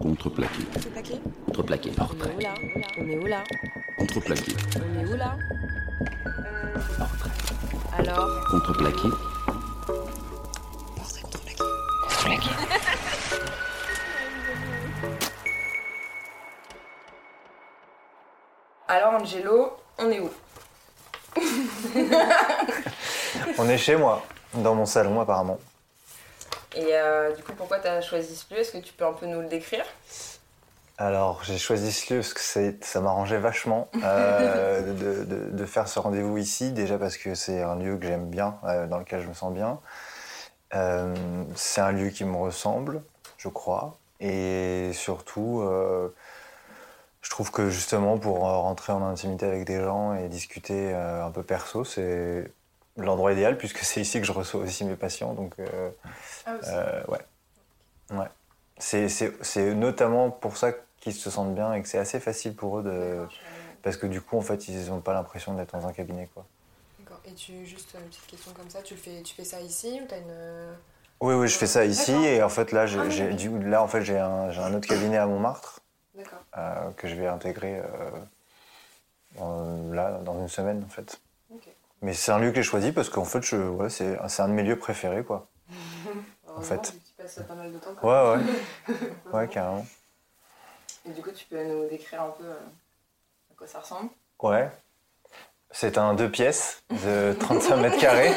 Contreplaqué. Contreplaqué Contreplaqué. Portrait. On est où là? Contreplaqué. On est où là? Portrait. Alors? Contreplaqué. Portrait contreplaqué. Alors Angelo, on est où? On est chez moi, dans mon salon apparemment. Et euh, du coup, pourquoi tu as choisi ce lieu? Est-ce que tu peux un peu nous le décrire? Alors j'ai choisi ce lieu parce que ça m'arrangeait vachement euh, de, de- de faire ce rendez-vous ici, déjà parce que c'est un lieu que j'aime bien, euh, dans lequel je me sens bien. Euh, c'est un lieu qui me ressemble, je crois. Et surtout, je trouve que justement pour rentrer en intimité avec des gens et discuter un peu perso, c'est l'endroit idéal puisque c'est ici que je reçois aussi mes patients. Donc euh, Ah aussi. Euh, ouais. Ouais. C'est, notamment pour ça qu'ils se sentent bien et que c'est assez facile pour eux de. Parce que du coup, en fait, ils n'ont pas l'impression d'être dans un cabinet, quoi. D'accord. Et tu, juste une petite question comme ça, tu, fais, tu fais ça ici ou une. Oui, oui, je fais ça ici et en fait, là, j'ai, Ah, oui. là, en fait, j'ai un, un autre cabinet à Montmartre D'accord. euh, que je vais intégrer là, dans une semaine, en fait. Mais c'est un lieu que j'ai choisi parce qu'en fait, je, ouais, c'est, c'est un de mes lieux préférés, quoi. Heureusement, fait. Tu passes pas mal de temps. Ouais, quoi. ouais. Ouais, carrément. Et du coup, tu peux nous décrire un peu euh, à quoi ça ressemble? Ouais. C'est un deux pièces de 35 mètres carrés.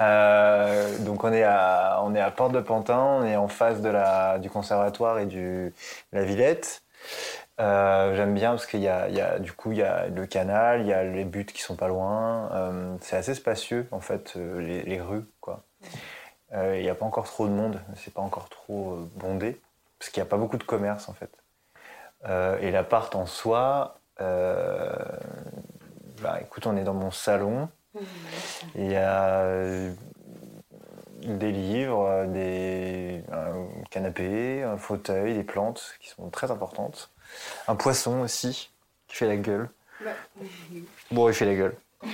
Euh, donc on est à on est à Porte de Pantin, on est en face de la du conservatoire et du la Villette. Euh, J'aime bien parce qu'il y a, il du coup il y a le canal, il y a les buts qui sont pas loin. Euh, c'est assez spacieux en fait euh, les, rues quoi. Euh, Il n'y a pas encore trop de monde, c'est pas encore trop bondé parce qu'il n'y a pas beaucoup de commerce en fait. Et l'appart en soi, bah, écoute, on est dans mon salon. Il y a des livres, des, un canapé, un fauteuil, des plantes qui sont très importantes. Un poisson aussi qui fait la gueule. Bah, Bon, il fait la gueule.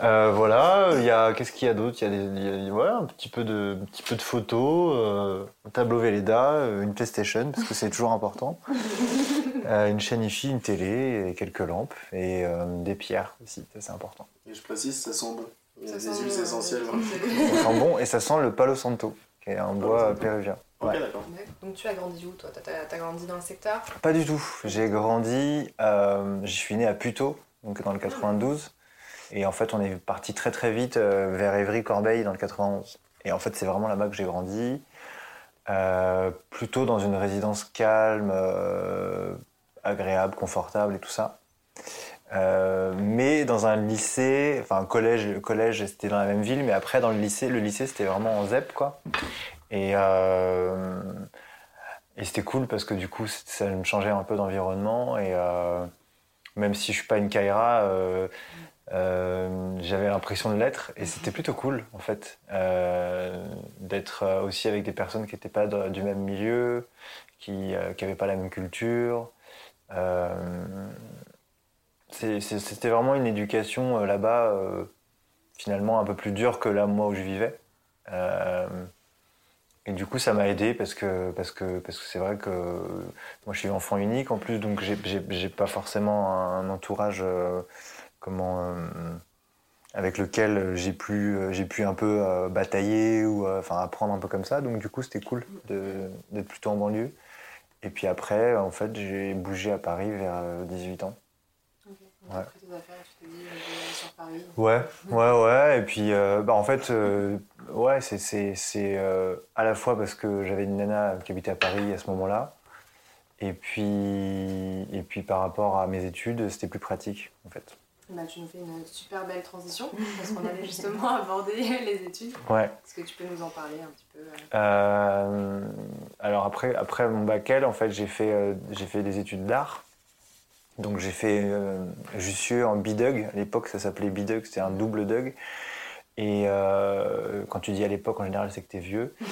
Euh, voilà, il y a qu'est-ce qu'il y a d'autre? Il y a, des, il y a- ouais, un petit peu de, un petit peu de photos, euh, un tableau Velleda, euh, une PlayStation parce que c'est toujours important, Euh, une chaîne IFI, une télé, et quelques lampes et euh, des pierres aussi, c'est important. Et je précise, ça sent bon. Il y a ça des sent, huiles essentielles. des voilà. huiles Ça sent bon et ça sent le Palo Santo, qui est un bois Santo. péruvien. Ok, Ouais. d'accord. D'accord. Donc tu as grandi où toi? T'as as, grandi dans le secteur? Pas du tout. J'ai grandi, euh, je suis né à Puteaux, donc dans le 92. Et en fait, on est parti très très vite euh, vers Évry-Corbeil dans le 91. Et en fait, c'est vraiment là-bas que j'ai grandi. Euh, plutôt dans une résidence calme, euh, agréable, confortable et tout ça. Euh, mais dans un lycée, enfin un collège, le collège c'était dans la même ville, mais après dans le lycée, le lycée c'était vraiment en ZEP quoi. Et, euh, et c'était cool parce que du coup ça me changeait un peu d'environnement et euh, même si je suis pas une Kaira, euh, j'avais l'impression de l'être et c'était plutôt cool en fait euh, d'être aussi avec des personnes qui n'étaient pas de- du même milieu, qui n'avaient pas la même culture. C'était vraiment une éducation là-bas, finalement un peu plus dure que là, moi, où je vivais. Euh, et du coup, ça m'a aidé parce que parce que parce que c'est vrai que moi, je suis enfant unique en plus, donc j'ai- pas forcément un entourage euh, comment euh, avec lequel j'ai pu euh, j'ai pu un peu euh, batailler ou euh, enfin apprendre un peu comme ça. Donc du coup, c'était cool d'être plutôt en banlieue. Et puis après, en fait, j'ai bougé à Paris vers euh, 18 ans. Ok. Donc Ouais. Paris. Ouais, ouais, ouais. Et puis, euh, bah, en fait, euh, ouais, c'est, euh, à la fois parce que j'avais une nana qui habitait à Paris à ce moment-là. Et puis, et puis par rapport à mes études, c'était plus pratique, en fait. Bah, tu nous fais une super belle transition parce qu'on allait justement aborder les études. Ouais. Est-ce que tu peux nous en parler un petit peu euh, alors après, après mon bac L, en fait, j'ai fait, j'ai fait des études d'art. Donc j'ai fait euh, Jussieu en bidug. À l'époque, ça s'appelait bidug, c'était un double dug. Et euh, quand tu dis à l'époque, en général, c'est que t'es vieux.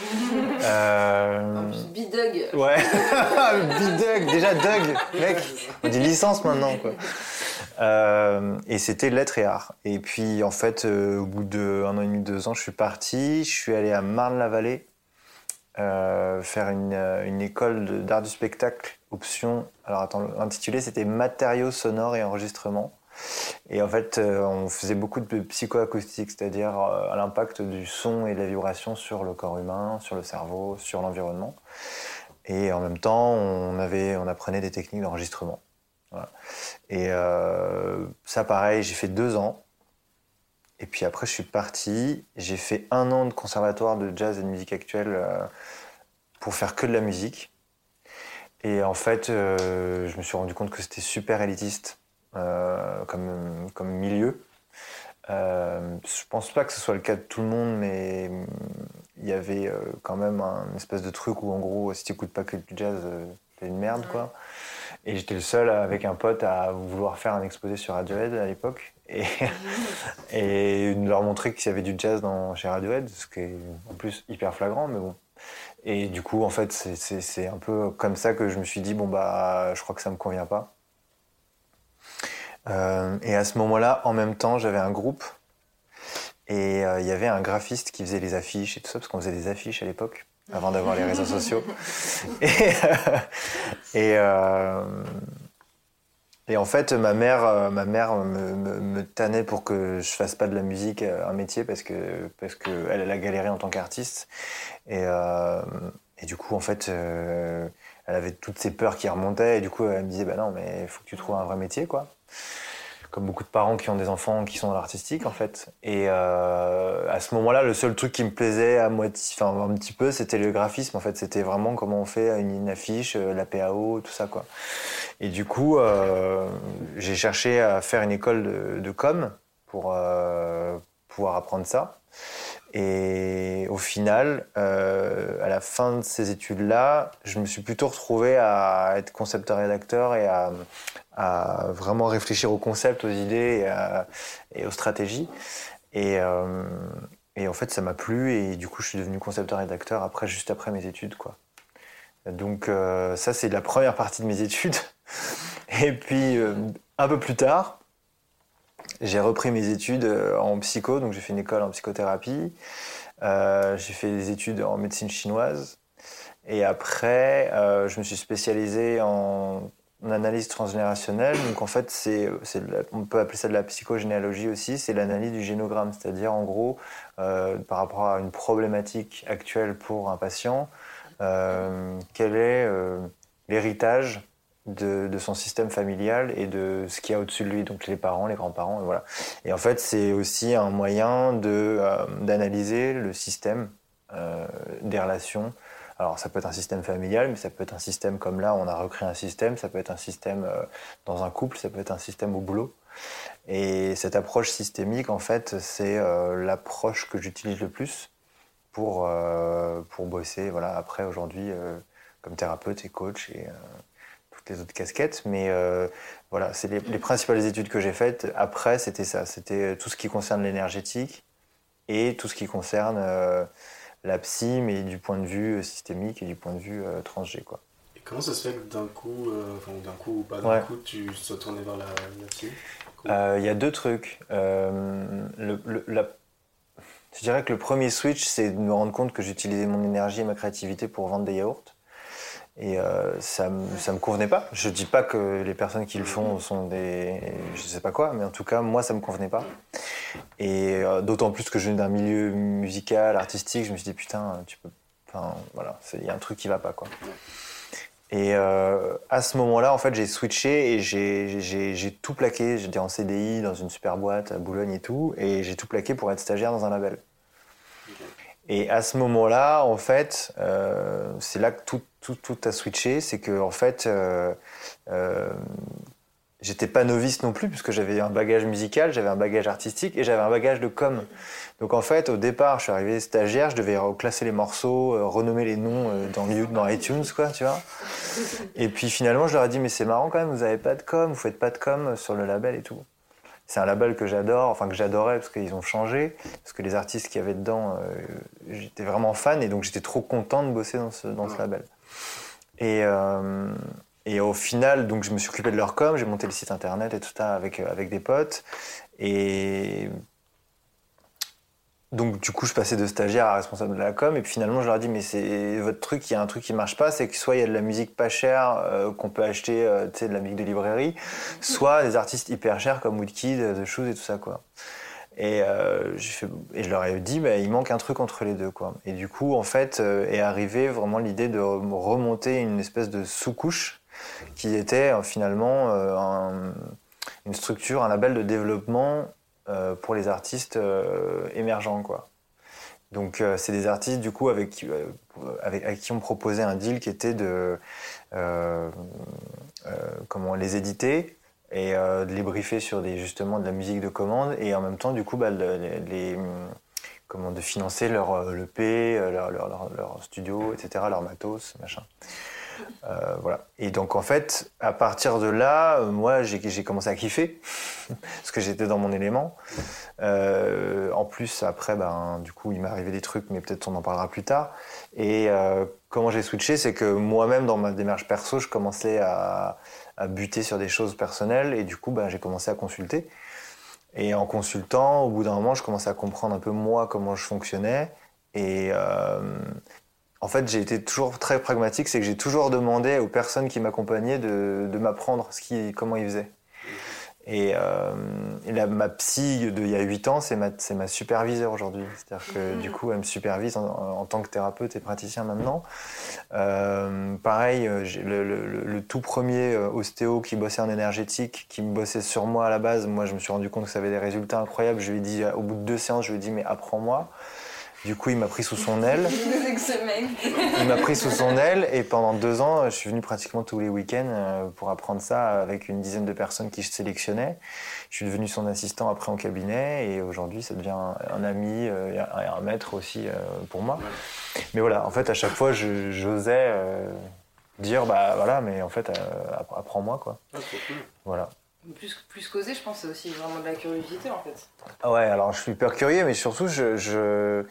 Euh, En plus, bidug. Ouais, bidug, déjà Doug, mec, on dit licence maintenant quoi. Euh, et c'était lettres et art. Et puis en fait, euh, au bout de un an et demi, deux ans, je suis parti, je suis allé à Marne-la-Vallée faire une, une école d'art du spectacle, option, alors attends, l'intitulé c'était matériaux sonores et enregistrement. Et en fait, euh, on faisait beaucoup de psychoacoustique, c'est-à-dire euh, à l'impact du son et de la vibration sur le corps humain, sur le cerveau, sur l'environnement. Et en même temps, on, avait, on apprenait des techniques d'enregistrement. Et euh, ça, pareil, j'ai fait deux ans. Et puis après, je suis parti. J'ai fait un an de conservatoire de jazz et de musique actuelle pour faire que de la musique. Et en fait, euh, je me suis rendu compte que c'était super élitiste euh, comme, comme milieu. Euh, je pense pas que ce soit le cas de tout le monde, mais hum, il y avait euh, quand même un espèce de truc où, en gros, si tu écoutes pas que du jazz, t'es une merde, quoi. Et j'étais le seul avec un pote à vouloir faire un exposé sur Radiohead à l'époque. Et, et leur montrer qu'il y avait du jazz dans, chez Radiohead, ce qui est en plus hyper flagrant, mais bon. Et du coup, en fait, c'est- un peu comme ça que je me suis dit, bon, bah, je crois que ça me convient pas. Euh, et à ce moment-là, en même temps, j'avais un groupe. Et euh, il y avait un graphiste qui faisait les affiches et tout ça, parce qu'on faisait des affiches à l'époque, avant d'avoir les réseaux sociaux. Et, et, euh, et en fait, ma mère, euh, ma mère me, tannait pour que je fasse pas de la musique euh, un métier, parce que parce que elle, a galéré en tant qu'artiste. Et, euh, et du coup, en fait, elle avait toutes ces peurs qui remontaient. Et du coup, elle me disait, bah non, mais il faut que tu trouves un vrai métier, quoi. Comme beaucoup de parents qui ont des enfants qui sont dans l'artistique, en fait. Et euh, à ce moment-là, le seul truc qui me plaisait à moitié, enfin un petit peu, c'était le graphisme. En fait, c'était vraiment comment on fait une, affiche, euh, la PAO, tout ça, quoi. Et du coup, euh, j'ai cherché à faire une école de, de com pour euh, pouvoir apprendre ça. Et au final, euh, à la fin de ces études-là, je me suis plutôt retrouvé à être concepteur-rédacteur et à, vraiment réfléchir au concept, aux idées et, aux stratégies. Et, euh, et en fait, ça m'a plu et du coup, je suis devenu concepteur-rédacteur après, juste après mes études, quoi. Donc euh, ça, c'est la première partie de mes études. Et puis, un peu plus tard, j'ai repris mes études euh, en psycho, donc j'ai fait une école en psychothérapie. Euh, j'ai fait des études en médecine chinoise. Et après, euh, je me suis spécialisé en analyse transgénérationnelle. Donc en fait, c'est, on peut appeler ça de la psychogénéalogie aussi. C'est l'analyse du génogramme, c'est-à-dire en gros, par rapport à une problématique actuelle pour un patient, quel est l'héritage de, son système familial et de ce qu'il y a au-dessus de lui, donc les parents, les grands-parents, et voilà. Et en fait, c'est aussi un moyen de, euh, d'analyser le système euh, des relations. Alors, ça peut être un système familial, mais ça peut être un système comme là, on a recréé un système, ça peut être un système euh, dans un couple, ça peut être un système au boulot. Et cette approche systémique, en fait, c'est l'approche que j'utilise le plus pour, pour bosser, voilà, après, aujourd'hui, comme thérapeute et coach les autres casquettes. Mais euh, voilà, c'est les, les principales études que j'ai faites. Après, c'était ça. C'était tout ce qui concerne l'énergétique et tout ce qui concerne euh, la psy, mais du point de vue systémique et du point de vue euh, transgé, quoi. Et comment ça se fait que d'un coup, euh, enfin d'un coup ou pas d'un Ouais. coup, tu sois tourné vers la, la psy? Euh, Il y a deux trucs. Euh, le- le- la- Je dirais que le premier switch, c'est de me rendre compte que j'utilisais mon énergie et ma créativité pour vendre des yaourts. Et euh, ça me, ça me convenait pas. Je dis pas que les personnes qui le font sont des. Je sais pas quoi, mais en tout cas, moi, ça me convenait pas. Et euh, d'autant plus que je viens d'un milieu musical, artistique, je me suis dit, putain, tu peux. Enfin, voilà, il y a un truc qui va pas, quoi. Et euh, à ce moment-là, en fait, j'ai switché et j'ai tout plaqué. J'étais en CDI dans une super boîte à Boulogne et tout, et j'ai tout plaqué pour être stagiaire dans un label. Et à ce moment-là, en fait, euh, c'est là que tout, tout, tout a switché. C'est que, en fait, euh, euh, j'étais pas novice non plus, puisque j'avais un bagage musical, j'avais un bagage artistique et j'avais un bagage de com. Donc, en fait, au départ, je suis arrivé stagiaire, je devais classer les morceaux, euh, renommer les noms dans, dans iTunes, quoi, tu vois. Et puis finalement, je leur ai dit, mais c'est marrant quand même, vous avez pas de com, vous faites pas de com sur le label et tout. C'est un label que j'adore, enfin que j'adorais parce qu'ils ont changé, parce que les artistes qu'il y avait dedans, j'étais vraiment fan et donc j'étais trop content de bosser dans ce, dans ce Ouais. label. Et, euh, et au final, donc je me suis occupé de leur com, j'ai monté le site internet et tout ça avec, avec des potes. Et donc du coup, je passais de stagiaire à responsable de la com, et puis finalement, je leur ai dit, mais c'est votre truc, il y a un truc qui marche pas, c'est que soit il y a de la musique pas chère euh, qu'on peut acheter, euh, tu sais, de la musique de librairie, soit des artistes hyper chers comme Woodkid, The Shoes et tout ça, quoi. Et, euh, et je leur ai dit, bah, il manque un truc entre les deux, quoi. Et du coup, en fait, euh, est arrivée vraiment l'idée de rem- remonter une espèce de sous-couche qui était euh, finalement un- une structure, un label de développement pour les artistes émergents, quoi. Donc, c'est des artistes, du coup, avec, avec, qui on proposait un deal qui était de comment les éditer et euh, de les briefer sur des, justement de la musique de commande et en même temps, du coup, bah, le- les, hum, comment, de financer leur euh, EP, euh, leur, leur, studio, etc., leur matos, machin. Voilà. Et donc, en fait, à partir de là, moi, j'ai commencé à kiffer parce que j'étais dans mon élément. En plus, après, ben, du coup, il m'est arrivé des trucs, mais peut-être on en parlera plus tard. Et comment j'ai switché, c'est que moi-même, dans ma démarche perso, je commençais à, à buter sur des choses personnelles, et du coup, ben, j'ai commencé à consulter. Et en consultant, au bout d'un moment, je commençais à comprendre un peu moi comment je fonctionnais. Et euh, en fait, j'ai été toujours très pragmatique, c'est que j'ai toujours demandé aux personnes qui m'accompagnaient de, de m'apprendre ce qui, comment ils faisaient. Et, euh, et la- ma psy d'il y a 8 ans, c'est ma, c'est ma superviseure aujourd'hui. C'est-à-dire que du coup, elle me supervise en, en tant que thérapeute et praticien maintenant. Euh, pareil, euh, le, le- le- tout premier euh, ostéo qui bossait en énergétique, qui me bossait sur moi à la base, moi je me suis rendu compte que ça avait des résultats incroyables. Je lui ai dit, au bout de deux séances, je lui ai dit, mais apprends-moi. Du coup, il m'a pris sous son aile. Il m'a pris sous son aile et pendant deux ans, je suis venu pratiquement tous les week-ends euh, pour apprendre ça avec une dizaine de personnes qui je sélectionnais. Je suis devenu son assistant après en cabinet et aujourd'hui, ça devient un, ami euh, et un, maître aussi euh, pour moi. Mais voilà, en fait, à chaque fois, j'osais dire, bah voilà, mais en fait, app- apprends-moi quoi. Ah, cool. Voilà. Plus, plus qu'oser, je pense, c'est aussi vraiment de la curiosité en fait. Ah ouais, alors je suis hyper curieux, mais surtout, je, je-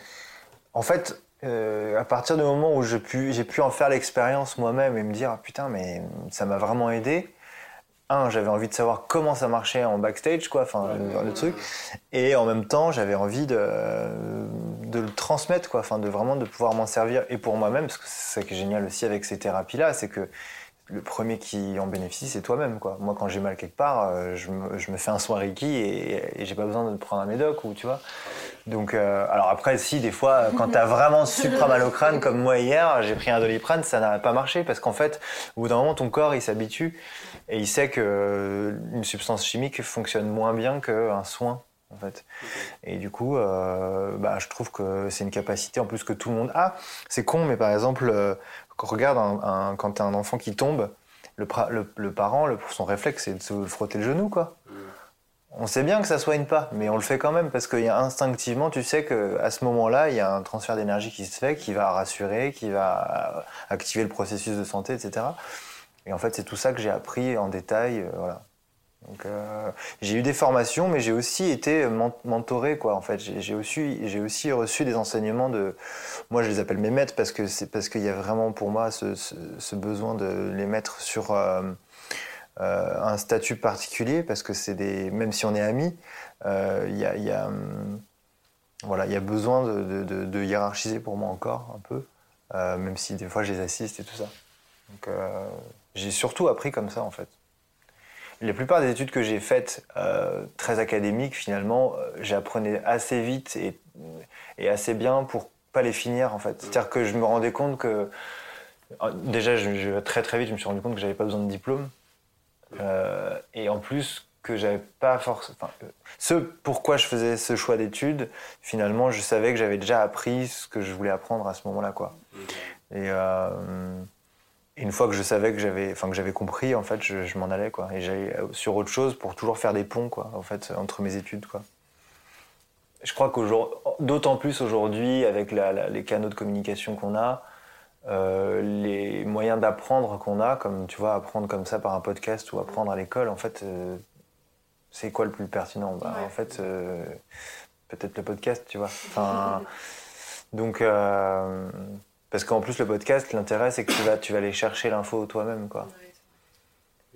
en fait, euh, à partir du moment où je pu- j'ai pu en faire l'expérience moi-même et me dire, ah, putain, mais ça m'a vraiment aidé. Un, j'avais envie de savoir comment ça marchait en backstage, quoi, enfin, le, le truc. Et en même temps, j'avais envie de, de le transmettre, quoi, enfin, de vraiment de pouvoir m'en servir. Et pour moi-même, parce que c'est ça qui est génial aussi avec ces thérapies-là, c'est que le premier qui en bénéficie, c'est toi-même. Quoi. Moi, quand j'ai mal quelque part, euh, je, me, je me fais un soin Reiki et, et j'ai pas besoin de prendre un médoc, ou tu vois. Donc, euh, alors après, si, des fois, quand t'as vraiment super mal au crâne, comme moi hier, j'ai pris un doliprane, ça n'a pas marché parce qu'en fait, au bout d'un moment, ton corps, il s'habitue et il sait que euh, une substance chimique fonctionne moins bien qu'un soin. En fait. Et du coup, euh, bah, je trouve que c'est une capacité en plus que tout le monde a. C'est con, mais par exemple, euh, regarde un, un- quand t'as un enfant qui tombe, le, pra- le- le parent, le- son réflexe, c'est de se frotter le genou, quoi. On sait bien que ça soigne pas, mais on le fait quand même parce qu'il y a instinctivement, tu sais que à ce moment-là, il y a un transfert d'énergie qui se fait, qui va rassurer, qui va euh, activer le processus de santé, etc. Et en fait, c'est tout ça que j'ai appris en détail, euh, voilà. Euh, j'ai eu des formations, mais j'ai aussi été men- mentoré, quoi. En fait, j'ai aussi, j'ai aussi reçu des enseignements de. Moi, je les appelle mes maîtres parce que c'est parce qu'il y a vraiment pour moi ce, besoin de les mettre sur euh, euh, un statut particulier, parce que c'est des. Même si on est amis, il y a, hum, voilà, il y a besoin de, hiérarchiser pour moi encore un peu, même si des fois je les assiste et tout ça. J'ai surtout appris comme ça, en fait. La plupart des études que j'ai faites, euh, très académiques, finalement, euh, j'apprenais assez vite et, et assez bien pour pas les finir, en fait. C'est-à-dire que je me rendais compte que. euh, Déjà, je, je- très très vite, je me suis rendu compte que j'avais pas besoin de diplôme. Euh, et en plus, que j'avais pas forcément. Enfin, ce pourquoi je faisais ce choix d'études, finalement, je savais que j'avais déjà appris ce que je voulais apprendre à ce moment-là, quoi. Et. euh, et une fois que je savais que j'avais, enfin que j'avais compris, en fait, je, je m'en allais quoi. Et j'allais euh, sur autre chose pour toujours faire des ponts quoi, en fait, entre mes études quoi. Je crois qu'aujourd'hui, d'autant plus aujourd'hui avec la- la- les canaux de communication qu'on a, euh, les moyens d'apprendre qu'on a, comme tu vois, apprendre comme ça par un podcast ou apprendre à l'école, en fait, euh, c'est quoi le plus pertinent? Bah, Ouais. En fait, euh, peut-être le podcast, tu vois. Enfin, donc. Parce qu'en plus, le podcast, l'intérêt, c'est que tu vas, tu vas aller chercher l'info toi-même, quoi.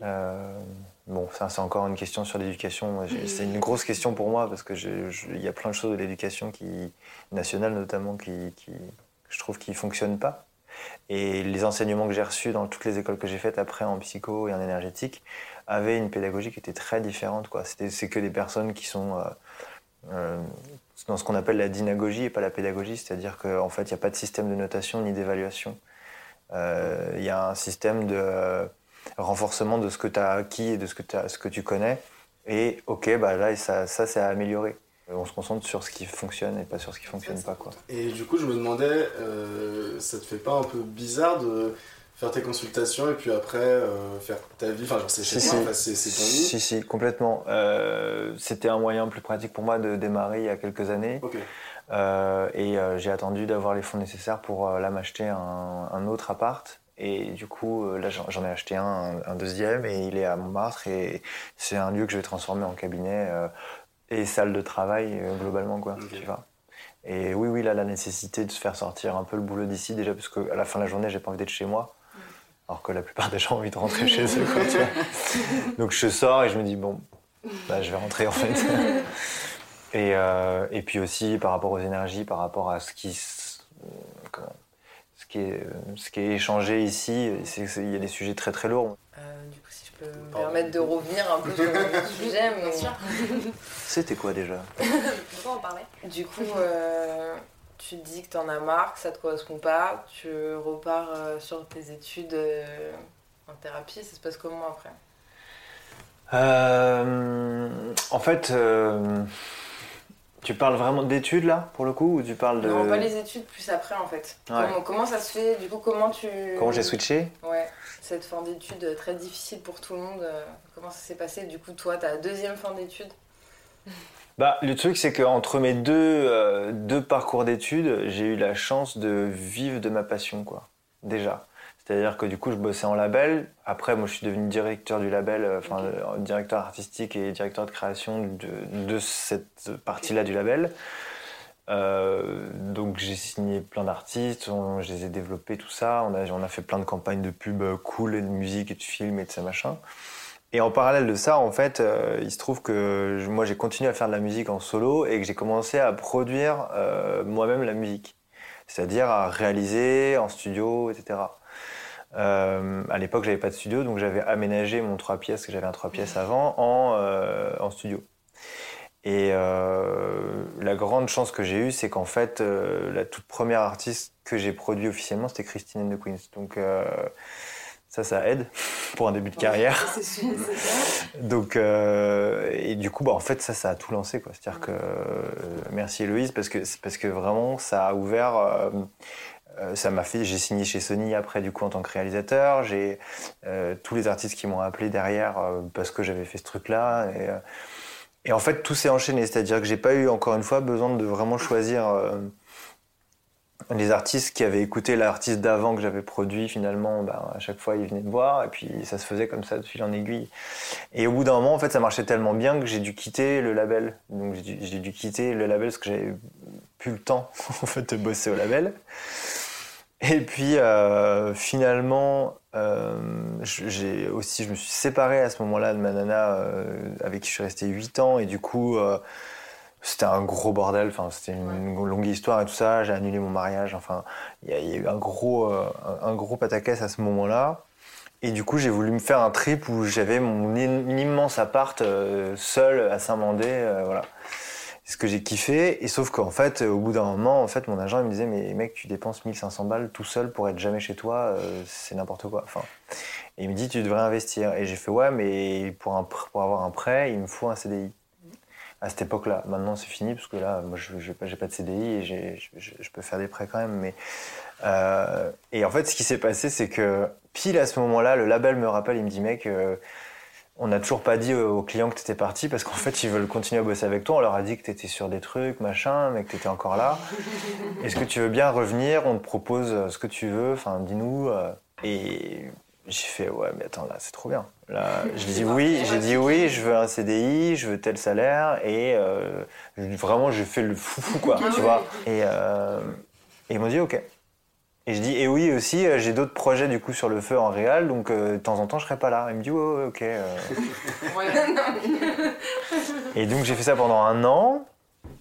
Euh, Bon, ça c'est encore une question sur l'éducation. C'est une grosse question pour moi parce que je- je- il y a plein de choses de l'éducation qui nationale notamment qui, qui- je trouve qui fonctionnent pas. Et les enseignements que j'ai reçus dans toutes les écoles que j'ai faites après en psycho et en énergétique avaient une pédagogie qui était très différente. Quoi. C'était, c'est que des personnes qui sont euh, dans ce qu'on appelle la dynagogie et pas la pédagogie, c'est-à-dire qu'en fait il n'y a pas de système de notation ni d'évaluation. Euh, Il y a un système de euh, renforcement de ce que tu as acquis et de ce que, t'as- ce que tu connais. Et ok, bah là, ça, ça c'est à améliorer. On se concentre sur ce qui fonctionne et pas sur ce qui fonctionne pas. Quoi. Et du coup, je me demandais, euh, ça te fait pas un peu bizarre de faire tes consultations et puis après euh, faire ta vie Enfin, genre, c'est chez Si, toi, si. enfin, c'est ton lit. Si, si, complètement. Euh, C'était un moyen plus pratique pour moi de démarrer il y a quelques années. Euh, et j'ai attendu d'avoir les fonds nécessaires pour là m'acheter un, un autre appart. Et du coup, là, j'en ai acheté un, un, deuxième, et il est à Montmartre. Et c'est un lieu que je vais transformer en cabinet et salle de travail, globalement, quoi. Tu vois. Et oui, oui, là, la nécessité de se faire sortir un peu le boulot d'ici, déjà, parce qu'à la fin de la journée, j'ai pas envie d'être chez moi. Alors que la plupart des gens ont envie de rentrer chez eux, quoi, tu vois. Donc je sors et je me dis, bon, bah, je vais rentrer, en fait. Et, euh, et puis aussi par rapport aux énergies, par rapport à ce qui, ce qui, est, ce qui est échangé ici, c'est- c'est- il y a des sujets très très lourds. Euh, du coup, si je peux me Pardon. permettre de revenir un peu sur le sujet, mais Bien sûr. C'était quoi déjà? Pourquoi on parlait du coup, euh, tu te dis que t'en as marre, que ça te correspond pas, tu repars euh, sur tes études euh, en thérapie, ça se passe comment après? Euh, En fait, euh, tu parles vraiment d'études là, pour le coup, ou tu parles de... Non, pas les études, plus après en fait. Ouais. Comment, comment ça se fait? Du coup, comment tu. Comment j'ai switché? Ouais, cette fin d'études très difficile pour tout le monde, comment ça s'est passé? Du coup, toi, ta deuxième fin d'études? Bah, le truc, c'est qu'entre mes deux, euh, deux parcours d'études, j'ai eu la chance de vivre de ma passion, quoi. Déjà. C'est-à-dire que du coup, je bossais en label. Après, moi, je suis devenu directeur du label, euh, enfin, euh, directeur artistique et directeur de création de, de cette partie-là du label. Euh, donc, j'ai signé plein d'artistes, je les ai développés, tout ça. On a, on a fait plein de campagnes de pub cool et de musique et de films et de ça machin. Et en parallèle de ça, en fait, euh, il se trouve que moi j'ai continué à faire de la musique en solo et que j'ai commencé à produire euh, moi-même la musique. C'est-à-dire à réaliser en studio, etc. Euh, à l'époque, j'avais pas de studio, donc j'avais aménagé mon 3 pièces, que j'avais un 3 pièces avant, en, euh, studio. Et la grande chance que j'ai eue, c'est qu'en fait, la toute première artiste que j'ai produit officiellement, c'était Christine the Queens. Donc ça, ça aide pour un début de carrière. C'est super, c'est ça. Donc, euh, et du coup, bah, en fait, ça, ça a tout lancé. quoi. C'est-à-dire que, euh, merci Héloïse, parce que, parce que vraiment, ça a ouvert. euh, euh, ça m'a fait. J'ai signé chez Sony après, du coup, en tant que réalisateur. J'ai euh, tous les artistes qui m'ont appelé derrière euh, parce que j'avais fait ce truc-là. Et, euh, et en fait, tout s'est enchaîné. C'est-à-dire que j'ai pas eu, encore une fois, besoin de vraiment choisir. Les artistes qui avaient écouté l'artiste d'avant que j'avais produit, finalement, ben, à chaque fois, ils venaient me voir, et puis ça se faisait comme ça de fil en aiguille. Et au bout d'un moment, en fait, ça marchait tellement bien que j'ai dû quitter le label. Donc j'ai dû, quitter le label parce que j'avais plus le temps, en fait, de bosser au label. Et puis, euh, finalement, euh, j'ai aussi, je me suis séparé à ce moment-là de ma nana euh, avec qui je suis resté 8 ans, et du coup... c'était un gros bordel, enfin, c'était une longue histoire et tout ça. J'ai annulé mon mariage. Enfin, il y, a- il y a eu un gros, euh, un, gros pataquès à ce moment-là. Et du coup, j'ai voulu me faire un trip où j'avais mon im- immense appart euh, seul à Saint-Mandé. euh, voilà. C'est ce que j'ai kiffé. Et sauf qu'en fait, au bout d'un moment, en fait, mon agent il me disait Mais mec, tu dépenses 1500 balles tout seul pour être jamais chez toi, euh, c'est n'importe quoi. Enfin, et il me dit Tu devrais investir. Et j'ai fait Ouais, mais pour, un, pour avoir un prêt, il me faut un CDI à cette époque-là. Maintenant, c'est fini parce que là, moi, je n'ai pas, de CDI et je, peux faire des prêts quand même. Mais euh, et en fait, ce qui s'est passé, c'est que pile à ce moment-là, le label me rappelle, il me dit, mec, euh, on n'a toujours pas dit aux clients que tu étais parti parce qu'en fait, ils veulent continuer à bosser avec toi. On leur a dit que tu étais sur des trucs, machin, mais que tu étais encore là. Est-ce que tu veux bien revenir? On te propose euh, ce que tu veux. Enfin, dis-nous. Et j'ai fait, ouais, mais attends, là, c'est trop bien. Là, j'ai dit oui, j'ai dit oui, je veux un CDI, je veux tel salaire, et euh, vraiment, j'ai fait le foufou, quoi, tu vois. Et, euh, et ils m'ont dit, ok. Et je dis, et oui aussi, euh, j'ai d'autres projets du coup sur le feu en réel, donc euh, de temps en temps je serai pas là. Il me dit, ouais, ouais, ok. Et donc j'ai fait ça pendant un an.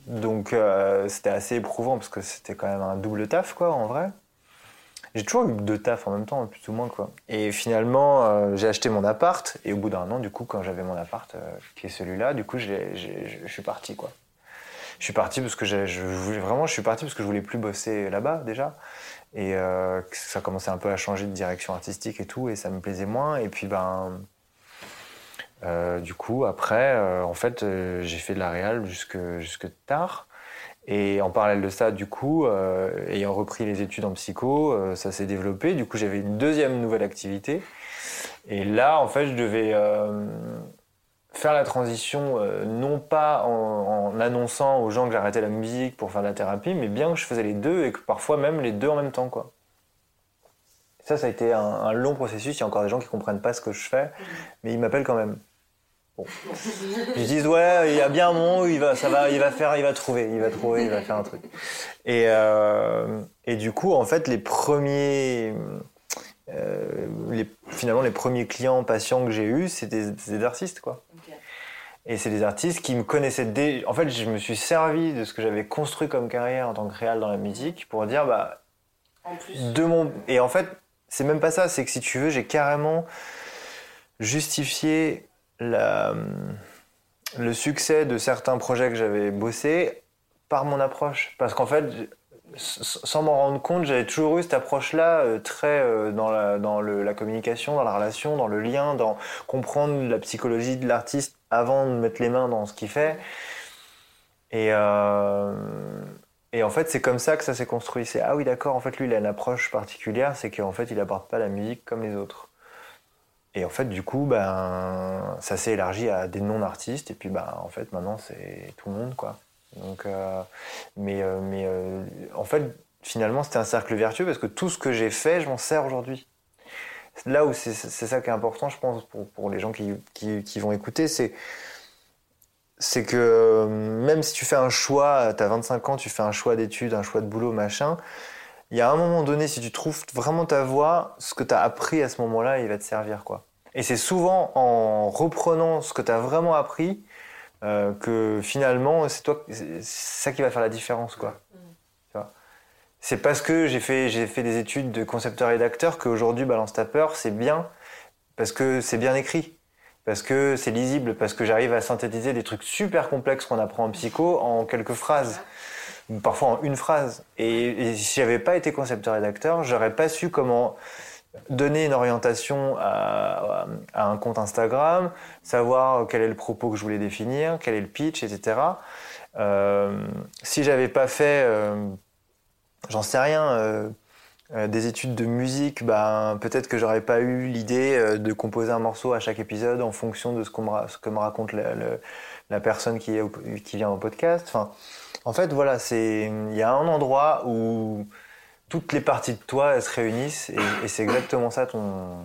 Donc c'était assez éprouvant parce que c'était quand même un double taf quoi en vrai. J'ai toujours eu deux tafs en même temps, plus ou moins quoi. Et finalement euh, j'ai acheté mon appart et au bout d'un an du coup quand j'avais mon appart euh, qui est celui-là, du coup je suis parti quoi. Je suis parti parce que je voulais vraiment je suis parti parce que je voulais plus bosser là-bas déjà et euh, ça commençait un peu à changer de direction artistique et tout et ça me plaisait moins et puis ben du coup, après, en fait, j'ai fait de la réal jusque, jusque tard. Et en parallèle de ça, du coup, euh, ayant repris les études en psycho, euh, ça s'est développé. Du coup, j'avais une deuxième nouvelle activité. Et là, en fait, je devais euh, faire la transition, non pas en, en annonçant aux gens que j'arrêtais la musique pour faire de la thérapie, mais bien que je faisais les deux et que parfois même les deux en même temps, quoi. Ça, ça a été un, un long processus. Il y a encore des gens qui comprennent pas ce que je fais, mais ils m'appellent quand même. Bon. Ils disent ouais, il y a bien un moment où il va, ça va, il va faire, il va trouver, il va trouver, il va faire un truc. Et, euh, et du coup, en fait, les premiers, euh, les, finalement, les premiers clients patients que j'ai eus, c'était c'est des artistes, quoi. Et c'est des artistes qui me connaissaient dès. En fait, je me suis servi de ce que j'avais construit comme carrière en tant que réal dans la musique pour dire bah En plus. de mon et en fait c'est même pas ça c'est que si tu veux j'ai carrément justifié le succès de certains projets que j'avais bossé par mon approche parce qu'en fait sans m'en rendre compte j'avais toujours eu cette approche là très euh, dans, la, communication dans la relation dans le lien dans comprendre la psychologie de l'artiste avant de mettre les mains dans ce qu'il fait et euh, et en fait, c'est comme ça que ça s'est construit. C'est ah oui, d'accord. En fait, lui, il a une approche particulière, c'est qu'en fait, il apporte pas la musique comme les autres. Et en fait, du coup, ben, ça s'est élargi à des non-artistes. Et puis, ben, en fait, maintenant, c'est tout le monde, quoi. Donc, euh, mais, euh, mais euh, en fait, finalement, c'était un cercle vertueux parce que tout ce que j'ai fait, je m'en sers aujourd'hui. Là où c'est ça qui est important, je pense, pour, pour les gens qui, qui, vont écouter, c'est c'est que même si tu fais un choix, tu as 25 ans, tu fais un choix d'études, un choix de boulot, machin, il y a un moment donné, si tu trouves vraiment ta voie, ce que tu as appris à ce moment-là, il va te servir. quoi. Et c'est souvent en reprenant ce que tu as vraiment appris euh, que finalement, c'est toi, c'est ça qui va faire la différence. quoi. Vois? C'est parce que j'ai fait, j'ai fait des études de concepteur-rédacteur qu'aujourd'hui, Balance ta peur, c'est bien, parce que c'est bien écrit parce que c'est lisible, parce que j'arrive à synthétiser des trucs super complexes qu'on apprend en psycho en quelques phrases, parfois en une phrase. Et, et si j'avais pas été concepteur-rédacteur, j'aurais pas su comment donner une orientation à, un compte Instagram, savoir quel est le propos que je voulais définir, quel est le pitch, etc. Euh, si j'avais pas fait, euh, j'en sais rien, euh, euh, des études de musique, ben, peut-être que j'aurais pas eu l'idée de composer un morceau à chaque épisode en fonction de ce, qu'on me que me raconte la, personne qui, qui vient au podcast. Enfin, en fait, voilà, c'est il y a un endroit où toutes les parties de toi elles se réunissent et, et c'est exactement ça ton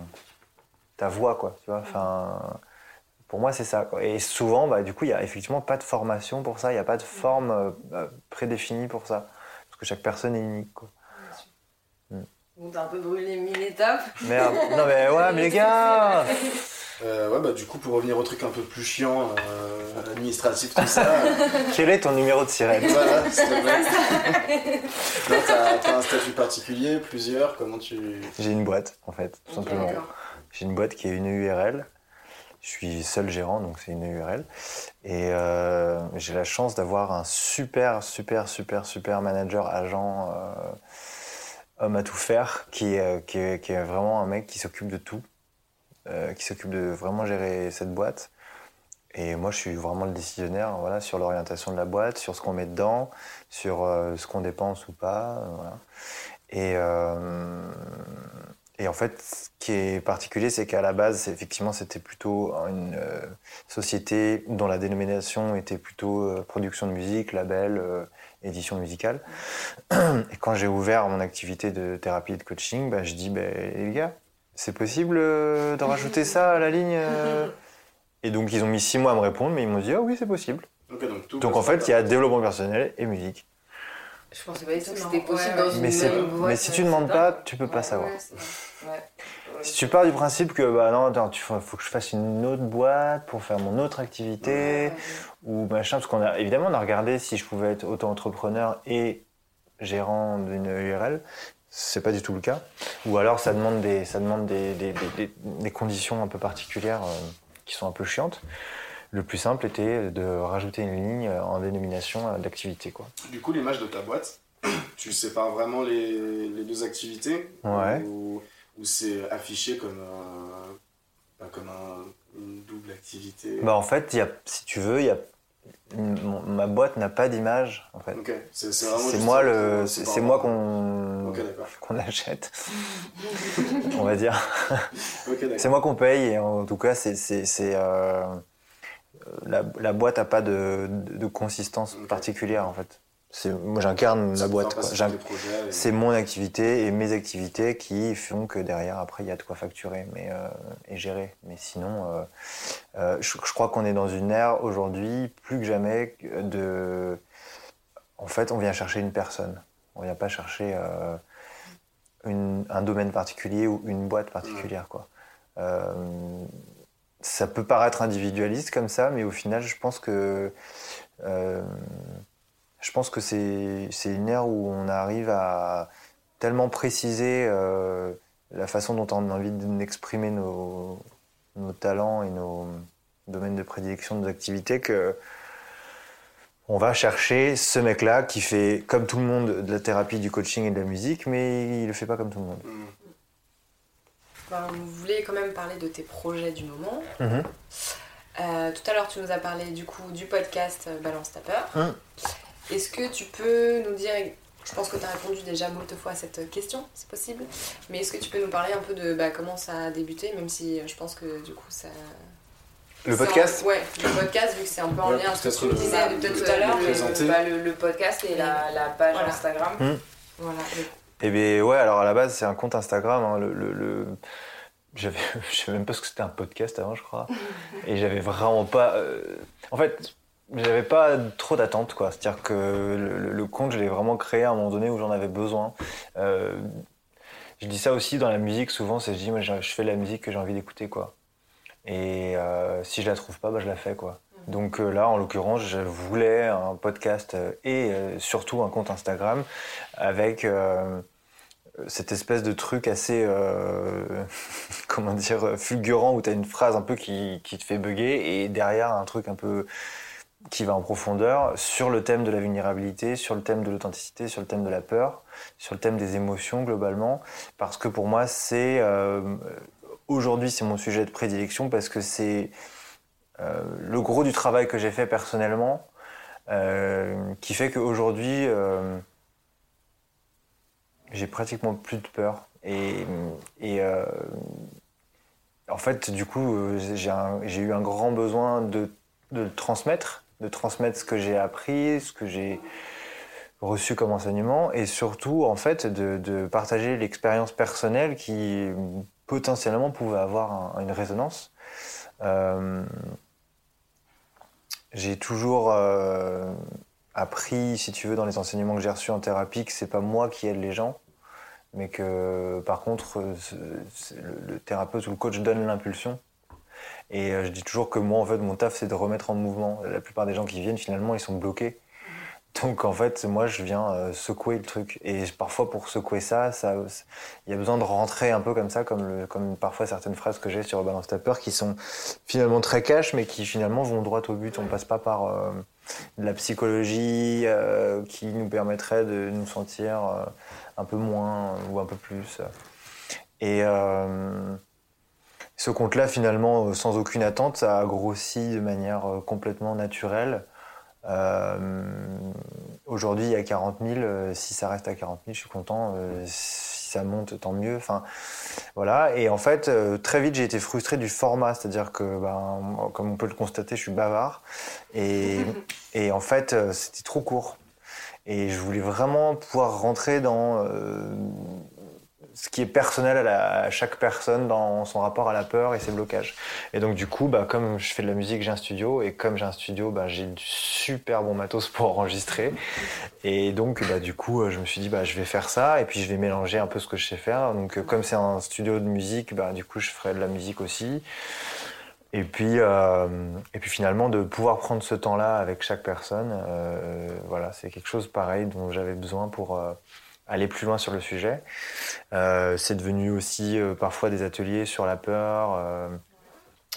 ta voix quoi. Tu vois. Enfin, pour moi c'est ça. Quoi. Et souvent, bah, du coup, il y a effectivement pas de formation pour ça. Il n'y a pas de forme euh, euh, prédéfinie pour ça parce que chaque personne est unique. Quoi. Donc t'as un peu brûlé mille étapes. Merde. Non mais ouais, mais les gars. Euh, ouais, bah du coup, pour revenir au truc un peu plus chiant, euh, administratif, tout ça, Quel est ton numéro de sirène voilà, s'il te plaît. Non, t'as t'as un statut particulier, plusieurs, comment tu... J'ai une boîte, en fait, tout simplement. J'ai une boîte qui est une URL. Je suis seul gérant, donc c'est une URL. Et euh, j'ai la chance d'avoir un super, super, super, super manager, agent, euh, homme à tout faire, qui est, euh, qui est, qui est vraiment un mec qui s'occupe de tout, euh, qui s'occupe de vraiment gérer cette boîte. Et moi, je suis vraiment le décisionnaire voilà, sur l'orientation de la boîte, sur ce qu'on met dedans, sur euh, ce qu'on dépense ou pas. euh, voilà. Et, et en fait, ce qui est particulier, c'est qu'à la base, effectivement, c'était plutôt une société dont la dénomination était plutôt production de musique, label, édition musicale. Et quand j'ai ouvert mon activité de thérapie et de coaching, bah, je dis, bah, les gars, c'est possible euh, de rajouter ça à la ligne euh Et donc, ils ont mis six mois à me répondre, mais ils m'ont dit, ah oui, c'est possible. Donc, tout Donc, en fait, il y a développement personnel et musique. Je pensais pas du tout que c'était possible Ouais, dans une Mais, mais si tu demandes pas, tu peux pas Ouais, savoir. Ouais. Si tu pars du principe que bah non, attends, tu faut, faut que je fasse une autre boîte pour faire mon autre activité ou machin, parce qu'on a évidemment on a regardé si je pouvais être auto-entrepreneur et gérant d'une URL. C'est pas du tout le cas. Ou alors ça demande des, ça demande des, des, des- des- conditions un peu particulières euh, qui sont un peu chiantes. Le plus simple était de rajouter une ligne en dénomination euh, d'activité. Quoi. Du coup, l'image de ta boîte, tu sépares vraiment les, les deux activités? Ouais. Ou, ou c'est affiché comme, un- bah, comme un- une double activité? Bah, en fait, y a, si tu veux, il y a, ma boîte n'a pas d'image. En fait. C'est moi le, c'est moi qu'on Ok, d'accord. qu'on achète, on va dire. C'est moi qu'on paye et en tout cas, c'est euh, la, la boîte n'a pas de, de, de consistance particulière en fait. Moi j'incarne la te boîte. et- C'est mon activité et mes activités qui font que derrière après il y a de quoi facturer mais euh, et gérer. Mais sinon, euh, euh, je, je crois qu'on est dans une ère aujourd'hui plus que jamais de. En fait, on vient chercher une personne. On vient pas chercher une- un domaine particulier ou une boîte particulière quoi. Euh, ça peut paraître individualiste comme ça, mais au final, je pense que je pense que c'est une ère où on arrive à tellement préciser euh, la façon dont on a envie d'exprimer nos, nos talents et nos domaines de prédilection, nos activités, que on va chercher ce mec-là qui fait comme tout le monde de la thérapie, du coaching et de la musique, mais il le fait pas comme tout le monde. Hmm. Ben, on voulait quand même parler de tes projets du moment. Mhm. Euh, tout à l'heure, tu nous as parlé du coup du podcast euh, Balance ta peur. Mhm. Est-ce que tu peux nous dire, je pense que tu as répondu déjà moult fois à cette question, c'est possible, mais est-ce que tu peux nous parler un peu de bah, comment ça a débuté, même si euh, je pense que du coup ça. Le podcast? Un- Ouais, le podcast, vu que c'est un peu en Ouais, lien avec ce que peut-être tu le- disais le- peut-être le- tout à l'heure. le- mais- présenter. bah, le, le podcast et la, la page Voilà. Instagram. Voilà. Eh bien, ouais, alors à la base, c'est un compte Instagram. hein, le, le- le- J'avais... Je savais même pas ce que c'était un podcast avant, je crois. Et j'avais vraiment pas. euh, En fait, j'avais pas trop d'attente, quoi. C'est-à-dire que le, compte, je l'ai vraiment créé à un moment donné où j'en avais besoin. Euh, Je dis ça aussi dans la musique, souvent, c'est je dis, moi, je je fais la musique que j'ai envie d'écouter, quoi. Et euh, si je la trouve pas, bah, je la fais, quoi. Donc euh, là, en l'occurrence, je voulais un podcast et surtout un compte Instagram avec cette espèce de truc assez, euh, comment dire, fulgurant où tu as une phrase un peu qui, qui te fait bugger et derrière un truc un peu qui va en profondeur sur le thème de la vulnérabilité, sur le thème de l'authenticité, sur le thème de la peur, sur le thème des émotions globalement, parce que pour moi c'est euh, aujourd'hui c'est mon sujet de prédilection parce que c'est euh, le gros du travail que j'ai fait personnellement euh, qui fait qu'aujourd'hui j'ai pratiquement plus de peur. Et, en fait du coup j'ai eu un grand besoin de, de le transmettre de transmettre ce que j'ai appris ce que j'ai reçu comme enseignement et surtout en fait de, partager l'expérience personnelle qui potentiellement pouvait avoir un- une résonance Euh, j'ai toujours euh, appris, si tu veux, dans les enseignements que j'ai reçus en thérapie, que c'est pas moi qui aide les gens, mais que par contre, euh, le thérapeute ou le coach donne l'impulsion. Et euh, je dis toujours que moi, en fait, mon taf, c'est de remettre en mouvement. La plupart des gens qui viennent, finalement, ils sont bloqués. Donc, en fait, moi, je viens euh, secouer le truc. Et parfois, pour secouer ça, ça, il y a besoin de rentrer un peu comme ça, comme, le- comme parfois certaines phrases que j'ai sur Balance ta peur, qui sont finalement très cash, mais qui finalement vont droit au but. On passe pas par euh, de la psychologie euh, qui nous permettrait de nous sentir euh, un peu moins ou un peu plus. Et ce compte-là, finalement, euh, sans aucune attente, ça a grossi de manière euh, complètement naturelle. Euh, Aujourd'hui, il y a 40 000. euh, si ça reste à 40 000, je suis content. Si ça monte, tant mieux. Enfin, voilà. Et en fait, très vite, j'ai été frustré du format. C'est-à-dire que, ben, comme on peut le constater, je suis bavard. Et, et en fait, c'était trop court. Et je voulais vraiment pouvoir rentrer dans euh, ce qui est personnel à, chaque personne dans son rapport à la peur et ses blocages. Et donc du coup, bah, comme je fais de la musique, j'ai un studio, et comme j'ai un studio, bah, j'ai du super bon matos pour enregistrer. Et donc bah, du coup, euh, je me suis dit, je vais faire ça, et puis je vais mélanger un peu ce que je sais faire. Donc euh, comme c'est un studio de musique, du coup, je ferai de la musique aussi. Et puis, euh, et puis finalement, de pouvoir prendre ce temps-là avec chaque personne, voilà, c'est quelque chose pareil dont j'avais besoin pour aller plus loin sur le sujet. Euh, c'est devenu aussi euh, parfois des ateliers sur la peur, euh,